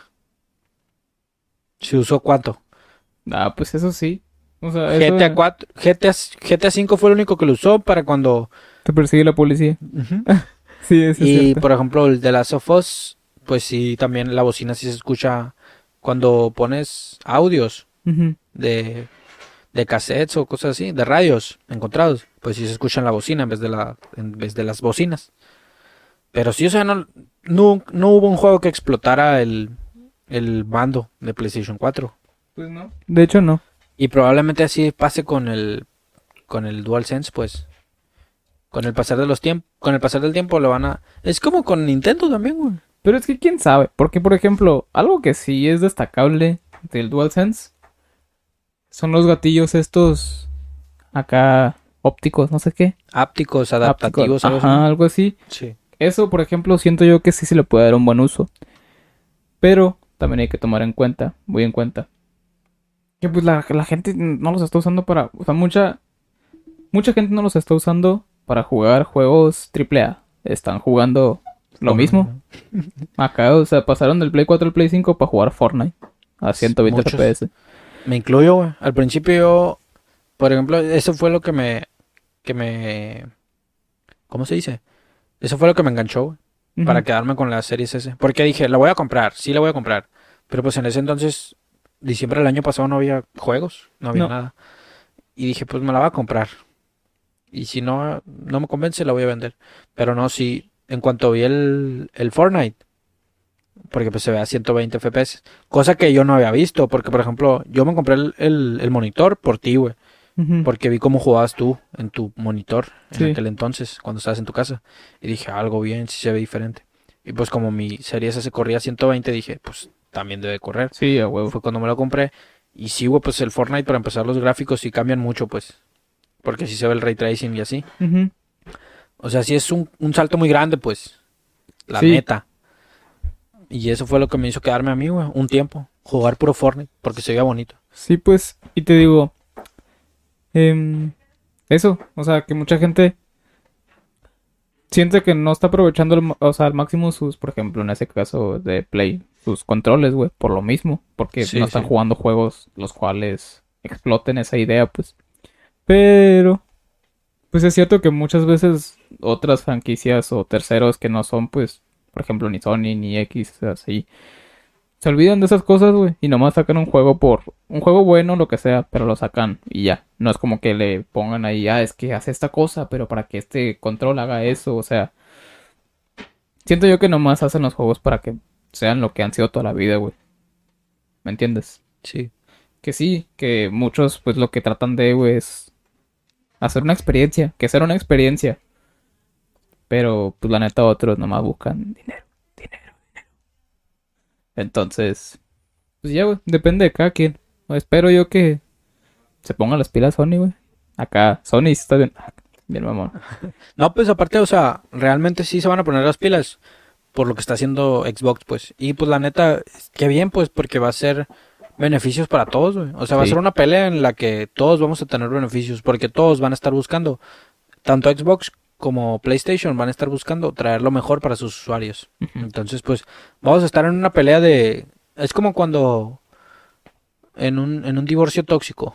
¿Se usó cuánto? Ah, pues eso sí. O sea, eso GTA 4, GTA, GTA 5 fue el único que lo usó para cuando te persigue la policía. <laughs> Sí, eso es Y cierto. por ejemplo, el de Last of Us, pues sí, también la bocina sí se escucha cuando pones audios de, de cassettes o cosas así, de radios encontrados, pues sí se escucha en la bocina en vez de, la, en vez de las bocinas. Pero sí, o sea, no, no, no hubo un juego que explotara el, el mando de PlayStation 4. Pues no. De hecho, no. Y probablemente así pase con el, con el DualSense, pues. Con el pasar de los tiempos, con el pasar del tiempo lo van a... Es como con Nintendo también, güey. Pero es que quién sabe. Porque, por ejemplo, algo que sí es destacable del DualSense son los gatillos estos acá ópticos, no sé qué. Ápticos, adaptativos, Ápticos, algo así. Ajá, algo así. Sí. Eso, por ejemplo, siento yo que sí se le puede dar un buen uso. Pero también hay que tomar en cuenta, muy en cuenta, que pues la, la gente no los está usando para... O sea, mucha, mucha gente no los está usando para jugar juegos AAA. Están jugando lo mismo. Acá, o sea, pasaron del Play 4 al Play 5 para jugar Fortnite a 120 Muchos. FPS. Me incluyo, güey. Al principio yo, por ejemplo, eso fue lo que me, que me, ¿cómo se dice? Eso fue lo que me enganchó, güey, Ujú. para quedarme con la Series S. Porque dije, la voy a comprar, sí la voy a comprar. Pero pues en ese entonces, diciembre del año pasado no había juegos, no había No. nada. Y dije, pues me la voy a comprar. Y si no, no me convence, la voy a vender. Pero no, sí, en cuanto vi el, el Fortnite, porque pues se ve a 120 FPS, cosa que yo no había visto, porque por ejemplo, yo me compré el, el- el monitor por ti, güey, Porque vi cómo jugabas tú en tu monitor en Sí. aquel entonces, cuando estabas en tu casa, y dije, algo bien, sí se ve diferente. Y pues como mi serie esa se corría a 120, dije, pues también debe correr. Sí, a huevo. Fue cuando me lo compré. Y sí, güey, pues el Fortnite, para empezar, los gráficos sí cambian mucho, pues. Porque sí se ve el ray tracing y así. O sea, sí es un, un salto muy grande, pues. La Sí. neta. Y eso fue lo que me hizo quedarme a mí, güey, un tiempo. Jugar puro Fortnite, porque se veía bonito. Sí, pues, y te digo, em, eso, o sea, que mucha gente siente que no está aprovechando, o sea, al máximo sus, por ejemplo, en ese caso de Play, sus controles, güey, por lo mismo, porque Sí, no están sí. jugando juegos los cuales exploten esa idea, pues. Pero, pues es cierto que muchas veces otras franquicias o terceros que no son, pues, por ejemplo, ni Sony ni X, así, se olvidan de esas cosas, güey, y nomás sacan un juego por un juego bueno, lo que sea, pero lo sacan y ya. No es como que le pongan ahí, ah, es que hace esta cosa, pero para que este control haga eso, o sea, siento yo que nomás hacen los juegos para que sean lo que han sido toda la vida, güey. ¿Me entiendes? Sí. Que sí, que muchos, pues lo que tratan de, güey, es hacer una experiencia, que sea una experiencia. Pero, pues la neta, otros nomás buscan dinero. Entonces, pues ya, güey, depende de cada quien. Espero yo que se pongan las pilas Sony, güey. Acá, Sony está bien. ah, Bien, mamón. <laughs> No, pues aparte, o sea, realmente sí se van a poner las pilas por lo que está haciendo Xbox, pues. Y pues la neta, qué bien, pues, porque va a ser beneficios para todos, güey. O sea, va a ser una pelea en la que todos vamos a tener beneficios, porque todos van a estar buscando, tanto Xbox como PlayStation van a estar buscando traer lo mejor para sus usuarios. Entonces, pues, vamos a estar en una pelea de... Es como cuando... En un, en un divorcio tóxico,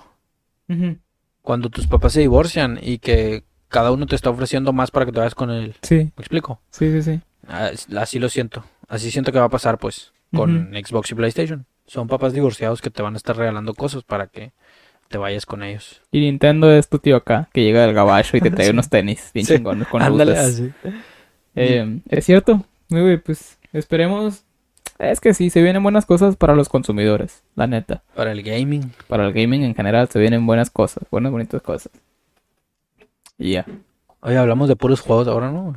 cuando tus papás se divorcian y que cada uno te está ofreciendo más para que te vayas con él. Sí, ¿Me explico? sí, sí, sí. Ah, Así lo siento. Así siento que va a pasar, pues, con Xbox y PlayStation. Son papás divorciados que te van a estar regalando cosas para que te vayas con ellos. Y Nintendo es tu tío acá, que llega del gabacho y te <laughs> trae Sí. unos tenis bien Sí. chingones con Ándale, así. Eh, es cierto, güey, pues esperemos. Es que sí, se vienen buenas cosas para los consumidores, la neta. Para el gaming. Para el gaming en general se vienen buenas cosas, buenas, bonitas cosas. Y ya, Oye, hablamos de puros juegos ahora, ¿no?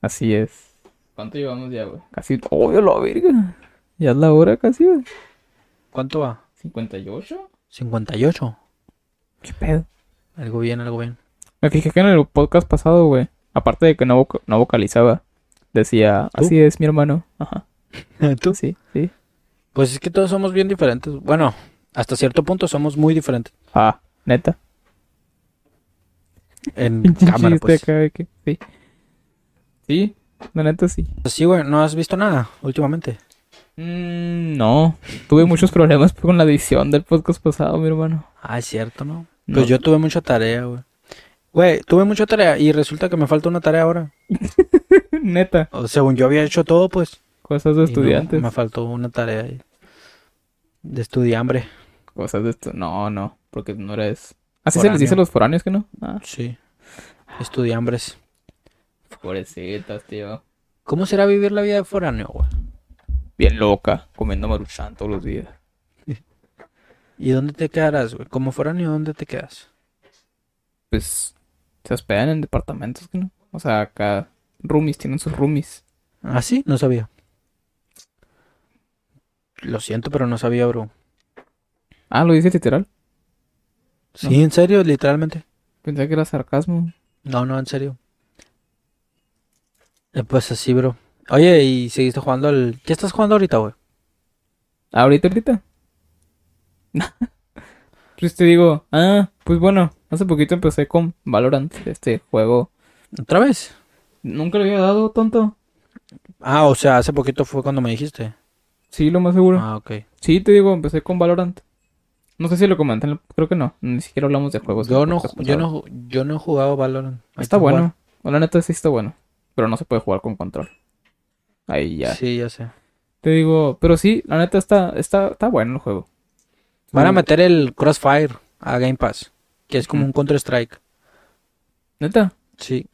así es. ¿Cuánto llevamos ya, güey? Casi, oh, la verga. Ya es la hora casi, güey. ¿Cuánto va? ¿58? 58. ¿Qué pedo? Algo bien, algo bien. Me fijé que en el podcast pasado, güey, aparte de que no, voc- no vocalizaba, decía, ¿Tú? así es mi hermano. Ajá. <laughs> ¿Tú? Sí, sí. Pues es que todos somos bien diferentes. Bueno, hasta cierto punto somos muy diferentes. Ah, neta. En <laughs> cámara, pues. acá de que- sí. Sí, la neta sí. Sí, güey, no has visto nada últimamente. Mm, no, tuve muchos problemas con la edición del podcast pasado, mi hermano. Ah, es cierto, ¿no? No. Pues yo tuve mucha tarea, güey. Güey, tuve mucha tarea y resulta que me falta una tarea ahora. <laughs> Neta, O según yo había hecho todo, pues. cosas de y no, estudiantes. me faltó una tarea ahí. de estudiambre. Cosas de esto. No, no, porque no eres. Así se les dice a Foráneo. los foráneos que no. Ah, Sí. Estudiambres. pobrecitas, tío. ¿Cómo será vivir la vida de foráneo, güey? Bien loca, comiendo maruchan todos los días. ¿Y dónde te quedarás, güey? Como foráneo, ¿dónde te quedas? Pues se hospedan en departamentos, no? O sea, acá roomies, tienen sus roomies. ¿Ah, sí? No sabía. Lo siento, pero no sabía, bro. Ah, lo dice literal. Sí, en serio, literalmente. Pensé que era sarcasmo. No, no, en serio. Eh, pues así, bro. Oye, ¿y seguiste jugando al... ¿Qué estás jugando ahorita, güey? Ahorita, ahorita. <laughs> pues te digo, ah, pues bueno, hace poquito empecé con Valorant, este juego. ¿Otra vez? Nunca lo había dado, tonto. Ah, o sea, hace poquito fue cuando me dijiste. Sí, lo más seguro. Ah, ok. Sí, te digo, empecé con Valorant. No sé si lo comenté, en el- creo que no. Ni siquiera hablamos de juegos. Yo no, yo no, yo no he jugado Valorant. Hay Está jugar. bueno. La neta sí está bueno. Pero no se puede jugar con control. Ahí ya. Sí, ya sé. Te digo, pero sí, la neta está, está, está bueno el juego. Van a meter el Crossfire a Game Pass, que es como un Counter-Strike. Neta. Sí.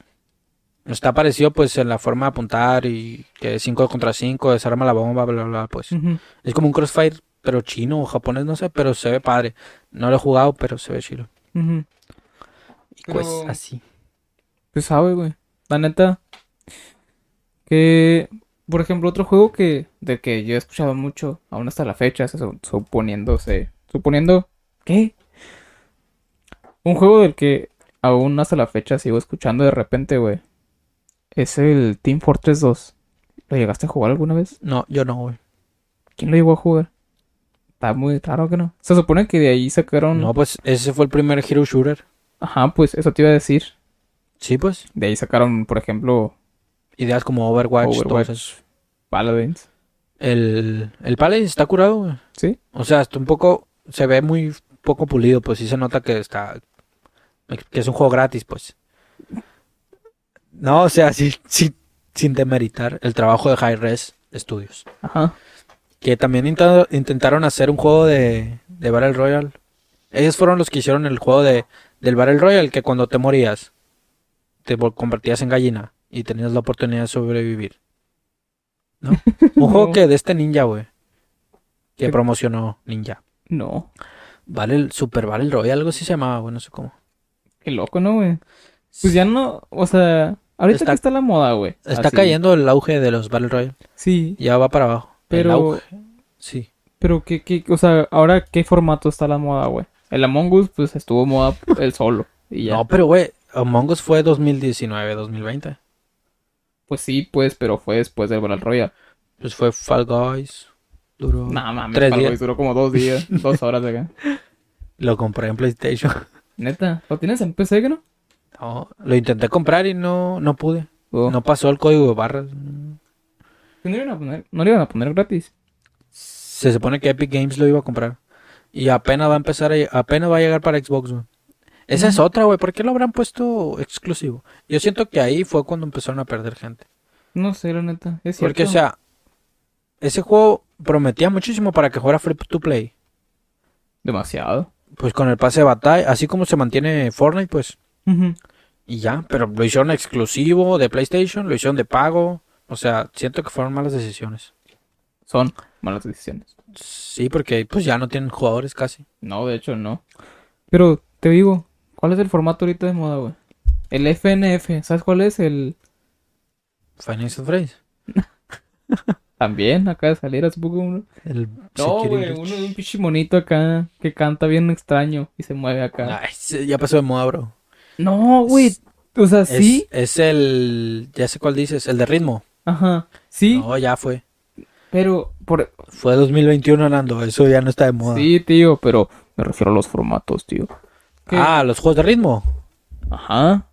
Está parecido pues en la forma de apuntar y que 5 contra 5, desarma la bomba, bla, bla, bla, pues. Es como un Crossfire, pero chino o japonés, no sé, pero se ve padre. No lo he jugado, pero se ve chido. Y pues Pero- así. Pues sabe, güey. La neta. Que, por ejemplo, otro juego que de que yo he escuchado mucho, aún hasta la fecha, se su- suponiéndose. Suponiendo. ¿Qué? Un juego del que aún hasta la fecha sigo escuchando de repente, güey. Es el Team Fortress 2. ¿Lo llegaste a jugar alguna vez? No, yo no, güey. ¿Quién lo llegó a jugar? Está muy raro que no. Se supone que de ahí sacaron. No, pues ese fue el primer Hero Shooter. Ajá, pues eso te iba a decir. Sí, pues. De ahí sacaron, por ejemplo, Ideas como Overwatch, Overwatch. esas. Paladins. El, el Palace está curado, güey. ¿Sí? O sea, está un poco, se ve muy poco pulido, pues sí se nota que está, que es un juego gratis, pues. No, o sea, sí, sí, sin demeritar el trabajo de High Res Studios. Ajá. Que también intenta- intentaron hacer un juego de, de Battle Royale. Ellos fueron los que hicieron el juego de, del Battle Royale, que cuando te morías, te convertías en gallina y tenías la oportunidad de sobrevivir. ¿No? <laughs> Un juego que de este ninja, güey. Que promocionó Ninja. No. Vale, el Super Battle Royale, algo así se llamaba, güey, no sé cómo. Qué loco, ¿no, güey? Pues ya no, o sea, ahorita Está- que está la moda, güey. Está Así. cayendo el auge de los Battle Royale. Sí, Ya va para abajo. El pero, auge. Sí. pero qué, qué, o sea, ahora qué formato está la moda, güey. El Among Us, pues estuvo moda <laughs> el solo. Y ya. No, pero güey, Among Us fue 2019, 2020. Pues sí, pues, pero fue después del Battle Royale. Pues fue Fall Guys. Duró. No mames, Tres días. Duró como dos días, <laughs> dos horas de acá. Lo compré en PlayStation. Neta, ¿lo tienes en PC, que no? No, lo intenté comprar y no, no pude. O- No pasó el código de barras. ¿No le iban a poner, no le iban a poner gratis? Se supone que Epic Games lo iba a comprar. Y apenas va a empezar a, apenas va a llegar para Xbox, güey. Esa es otra, güey. ¿Por qué lo habrán puesto exclusivo? Yo siento que ahí fue cuando empezaron a perder gente. No sé, la neta. Es cierto. Porque, o sea, ese juego prometía muchísimo para que fuera free to play. Demasiado. pues con el pase de batalla, así como se mantiene Fortnite, pues, y ya, pero lo hicieron exclusivo de PlayStation, lo hicieron de pago, o sea, siento que fueron malas decisiones. Son malas decisiones. Sí, porque pues ya no tienen jugadores casi. No, de hecho no. Pero te digo, ¿cuál es el formato ahorita de moda, güey? El FNF, ¿sabes cuál es? El Financial Phrase. <laughs> también acaba de salir hace poco uno. El No, güey, uno de un pinche monito acá que canta bien extraño y se mueve acá. Ay, ya pasó de moda, bro. No, güey. O sea, Es, sí. es el, ya sé cuál dices, el de ritmo. Ajá. Sí, No, ya fue. pero por Fue 2021, Nando, eso ya no está de moda. sí, tío, pero me refiero a los formatos, tío. ¿Qué? Ah, los juegos de ritmo. Ajá.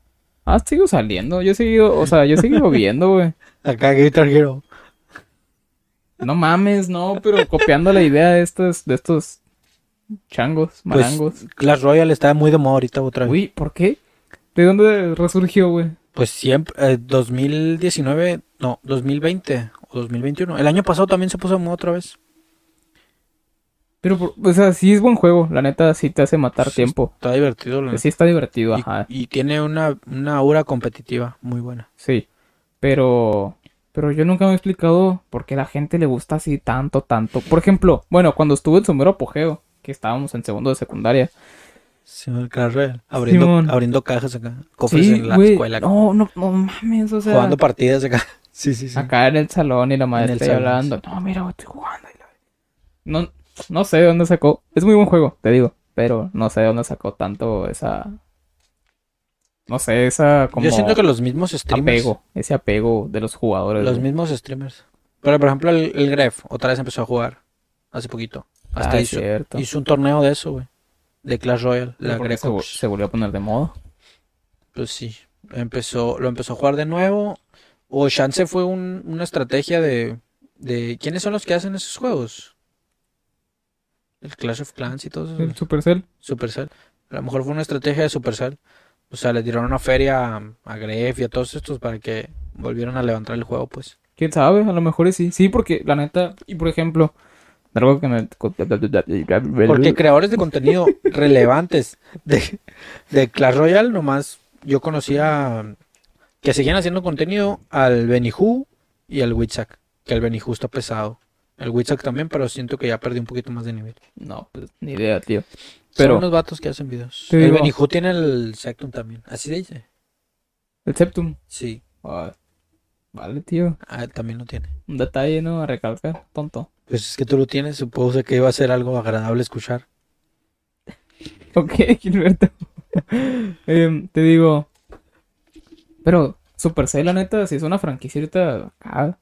Ah, sigo saliendo. Yo he seguido, o sea, yo he seguido <laughs> viendo, güey. Acá Guitar Hero. No mames, no, pero copiando la idea de estos, de estos changos, marangos. Pues Clash Royale está muy de moda ahorita otra vez. Uy, ¿por qué? ¿De dónde resurgió, güey? Pues siempre, eh, 2019, no, 2020 o 2021. El año pasado también se puso de moda otra vez. Pero, o sea, sí es buen juego. La neta, sí te hace matar Sí, tiempo. Está divertido. la Sí está divertido, Y, ajá. y tiene una, una aura competitiva muy buena. Sí. Pero, pero yo nunca me he explicado por qué la gente le gusta así tanto, tanto. Por ejemplo, bueno, cuando estuve en su mero apogeo, que estábamos en segundo de secundaria. Sí, el Clash Royale. Abriendo, Simón. abriendo cajas acá. Cofres Sí, en la escuela. No, no, no mames, o sea. jugando partidas acá. <laughs> Sí, sí, sí. Acá en el salón y la maestra salón, hablando. No, mira, estoy jugando. y No, no sé de dónde sacó. Es muy buen juego, te digo. Pero no sé de dónde sacó tanto esa. No sé, esa como Yo siento que los mismos streamers. apego. Ese apego de los jugadores. Los güey. mismos streamers. Pero por ejemplo, el, el Gref otra vez empezó a jugar. Hace poquito. Hasta Ah, es hizo, cierto. hizo un torneo de eso, güey. De Clash Royale. La se, vol- se volvió a poner de moda. Pues sí. Empezó, lo empezó a jugar de nuevo. O Chance fue un- una estrategia de, de. ¿Quiénes son los que hacen esos juegos? El Clash of Clans y todo eso. El Supercell. Supercell. A lo mejor fue una estrategia de Supercell. O sea, le dieron una feria a, a Gref y a todos estos para que volvieran a levantar el juego, pues. Quién sabe, a lo mejor sí. Sí, porque la neta. Y por ejemplo. Algo que me. Porque creadores de contenido <laughs> relevantes de, de Clash Royale, nomás yo conocía que seguían haciendo contenido al Benihu y al Witsack. Que el Benihu está pesado. El Witsack también, pero siento que ya perdí un poquito más de nivel. No, pues ni idea, tío. Pero Son unos vatos que hacen videos. Te el digo- Benihu tiene el Sectum también. Así dice. El Septum. Sí, Ah, vale, tío. ah, también lo tiene. Un detalle, ¿no? A recalcar. Tonto. Pues es que tú lo tienes, supongo que iba a ser algo agradable escuchar. <laughs> Ok, Gilberto. <laughs> Em, te digo. Pero Supercell, la neta, si es una franquicia ahorita acá,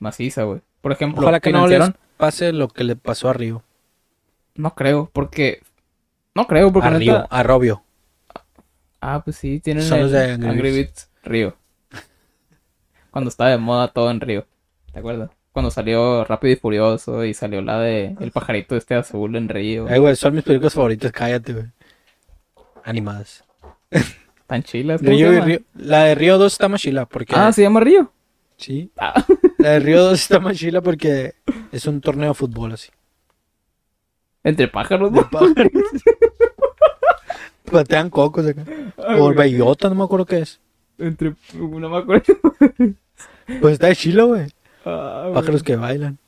maciza, güey. Por ejemplo, Ojalá que no les financiaron- pase lo que le pasó a Río. no creo, porque. No creo, porque A neta- Río, a Robio. Ah, pues sí, tienen Son el los de Angry Angry. Birds Río. <laughs> Cuando estaba de moda todo en Río. ¿Te acuerdas? Cuando salió Rápido y Furioso y salió la de El pajarito este azul en Río. Ay, güey, son mis películas favoritas, cállate, güey. Animadas. <laughs> Tan chilas. ¿cómo Río y? Río- La de Río 2 está más chila porque... Ah, se llama Río. Sí. Ah. La de Río 2 <laughs> está más chila porque es un torneo de fútbol así. Entre pájaros, ¿no? pájaros. Patean cocos acá. O bellota, no me acuerdo qué es. Entre. No me acuerdo. <laughs> Pues está de chilo, güey. Ah, güey. Pájaros que bailan.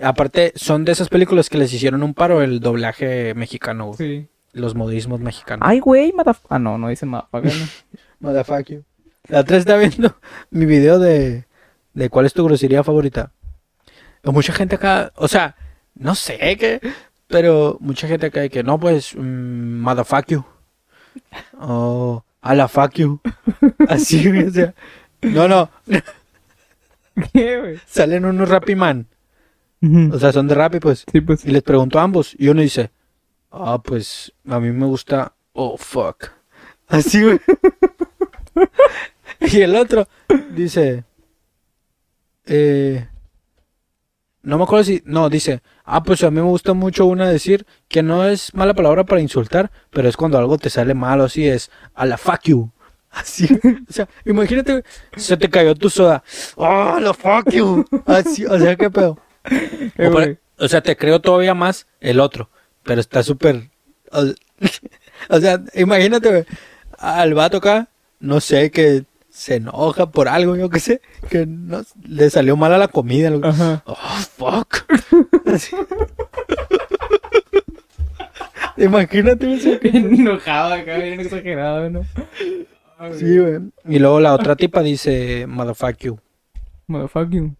Aparte, son de esas películas que les hicieron un paro el doblaje mexicano, güey. Sí. Los modismos mexicanos. Ay, güey, mataf... Ah, no, no dice motherfucker, ¿no? <laughs> Motherfuck you. La otra está viendo <laughs> mi video de, de cuál es tu grosería favorita. Mucha gente acá, o sea, no sé qué, pero mucha gente de que no, pues, mm, motherfuck you. O a la fuck you. <laughs> Así, güey, o sea, no, no, ¿Qué, güey? salen unos Rappiman. O sea, son de Rappi, pues. Sí, pues. Y les pregunto a ambos. Y uno dice, ah, pues a mí me gusta, oh, fuck. Así, güey. <laughs> y el otro dice, eh, no me acuerdo si, no, dice, ah, pues a mí me gusta mucho una decir que no es mala palabra para insultar, pero es cuando algo te sale mal o así, es a la fuck you. <laughs> Así, o sea, imagínate, se te cayó tu soda. ¡Oh, la fuck you! <laughs> Así, o sea, qué pedo. Eh, O, sea, te creo todavía más el otro, pero está súper... o- <laughs> O sea, imagínate, al vato acá, no sé, que se enoja por algo, yo qué sé, que no, le salió mal a la comida. Ajá. Oh, fuck. <laughs> Imagínate. Bien <laughs> enojado acá, bien exagerado, ¿no? Ay, Sí, güey. Y luego la otra tipa dice, motherfuck you. Motherfucking.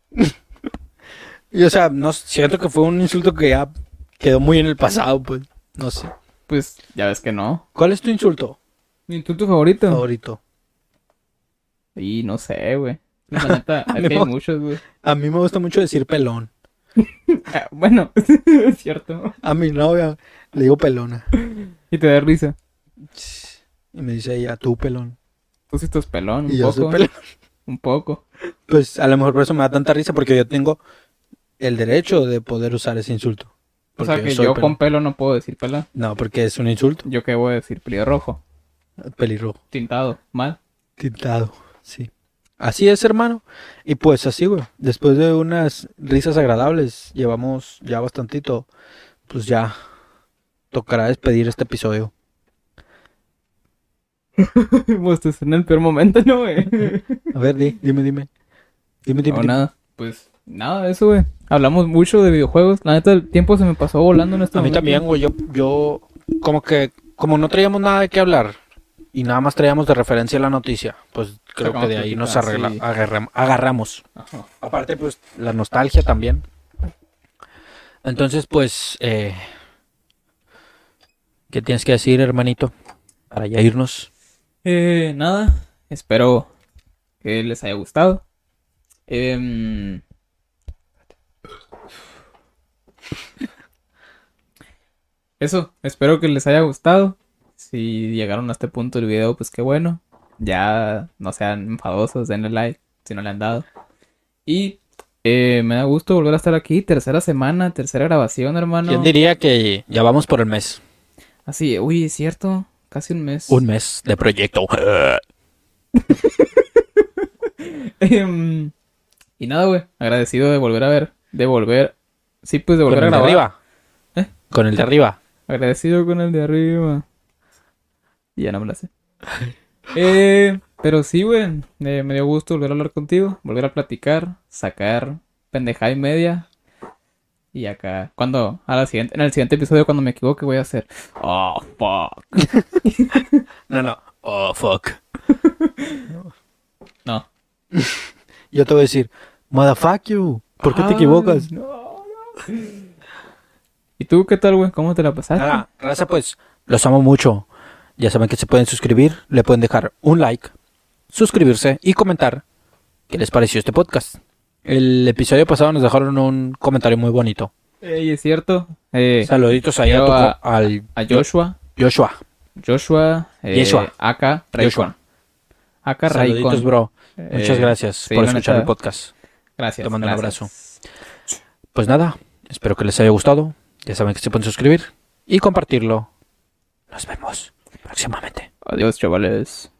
Y o sea, no siento que fue un insulto que ya quedó muy en el pasado, pues. No sé. Pues ya ves que no. ¿Cuál es tu insulto ¿Mi insulto favorito? favorito? Y no sé, güey. <laughs> La neta, hay muchos, güey. A mí me gusta mucho decir pelón. <laughs> Ah, bueno, <laughs> es cierto. A mi novia le digo pelona. Y te da risa. Y me dice ella, tú pelón. Tú sí estás pelón, un Y yo soy poco. pelón. Un poco. Pues a lo mejor por eso me da tanta risa porque yo tengo el derecho de poder usar ese insulto. O sea que yo pelón. con pelo no puedo decir pelón. No, porque es un insulto. Yo qué voy a decir pelirrojo, Pelirrojo. tintado, mal. Tintado, sí. Así es, hermano. Y pues así, güey. Después de unas risas agradables, llevamos ya bastantito. Pues ya tocará despedir este episodio. <laughs> Pues estás en el peor momento, ¿no, güey? <laughs> A ver, di, dime, dime. Dime, dime. No, dime. nada. Pues nada, eso, güey. Hablamos mucho de videojuegos. La neta, el tiempo se me pasó volando en este A mí momento. también, güey. Yo, yo, como que, como no traíamos nada de qué hablar y nada más traíamos de referencia la noticia, pues creo Sacamos que de ahí nos plática, arregla- sí. agarram- agarramos. Ajá. Aparte, pues, la nostalgia también. Entonces, pues, eh, ¿qué tienes que decir, hermanito? Para ya irnos. Eh, nada. Espero que les haya gustado. Em, <laughs> Eso, espero que les haya gustado. Si llegaron a este punto del video, pues qué bueno. Ya no sean enfadosos, denle like si no le han dado. Y eh, me da gusto volver a estar aquí. Tercera semana, tercera grabación, hermano. ¿Quién diría que ya vamos por el mes? Así, uy, es cierto. Casi un mes. Un mes de proyecto. <laughs> Em, y nada, güey. Agradecido de volver a ver. De volver. Sí, pues de Con volver a el de grabar. arriba. ¿Eh? Con el de arriba. Agradecido con el de arriba. Y ya no me la sé. Eh, pero sí, güey. eh, me dio gusto volver a hablar contigo. Volver a platicar. Sacar pendejada y media. Y acá. Cuando. A la siguiente, en el siguiente episodio, cuando me equivoque, voy a hacer. Oh, fuck. <laughs> No, no. Oh, fuck. <laughs> No. <laughs> Yo te voy a decir, motherfuck you. ¿Por qué te Ay, equivocas? no, no. ¿Y tú qué tal, güey? ¿Cómo te la pasaste? Nada, raza, pues, los amo mucho. Ya saben que se pueden suscribir, le pueden dejar un like, suscribirse y comentar qué les pareció este podcast. El episodio pasado nos dejaron un comentario muy bonito. Ey, es cierto. Eh, Saluditos ahí a, tu al a Joshua. Joshua. Joshua. Eh. Aka Joshua. Raycon. Aka Saluditos, Raycon. bro. Eh, Muchas gracias sí, por escuchar el podcast. Gracias. Te mando un gracias. Pues nada, espero que les haya gustado. Ya saben que se pueden suscribir y compartirlo. Nos vemos próximamente. Adiós, chavales.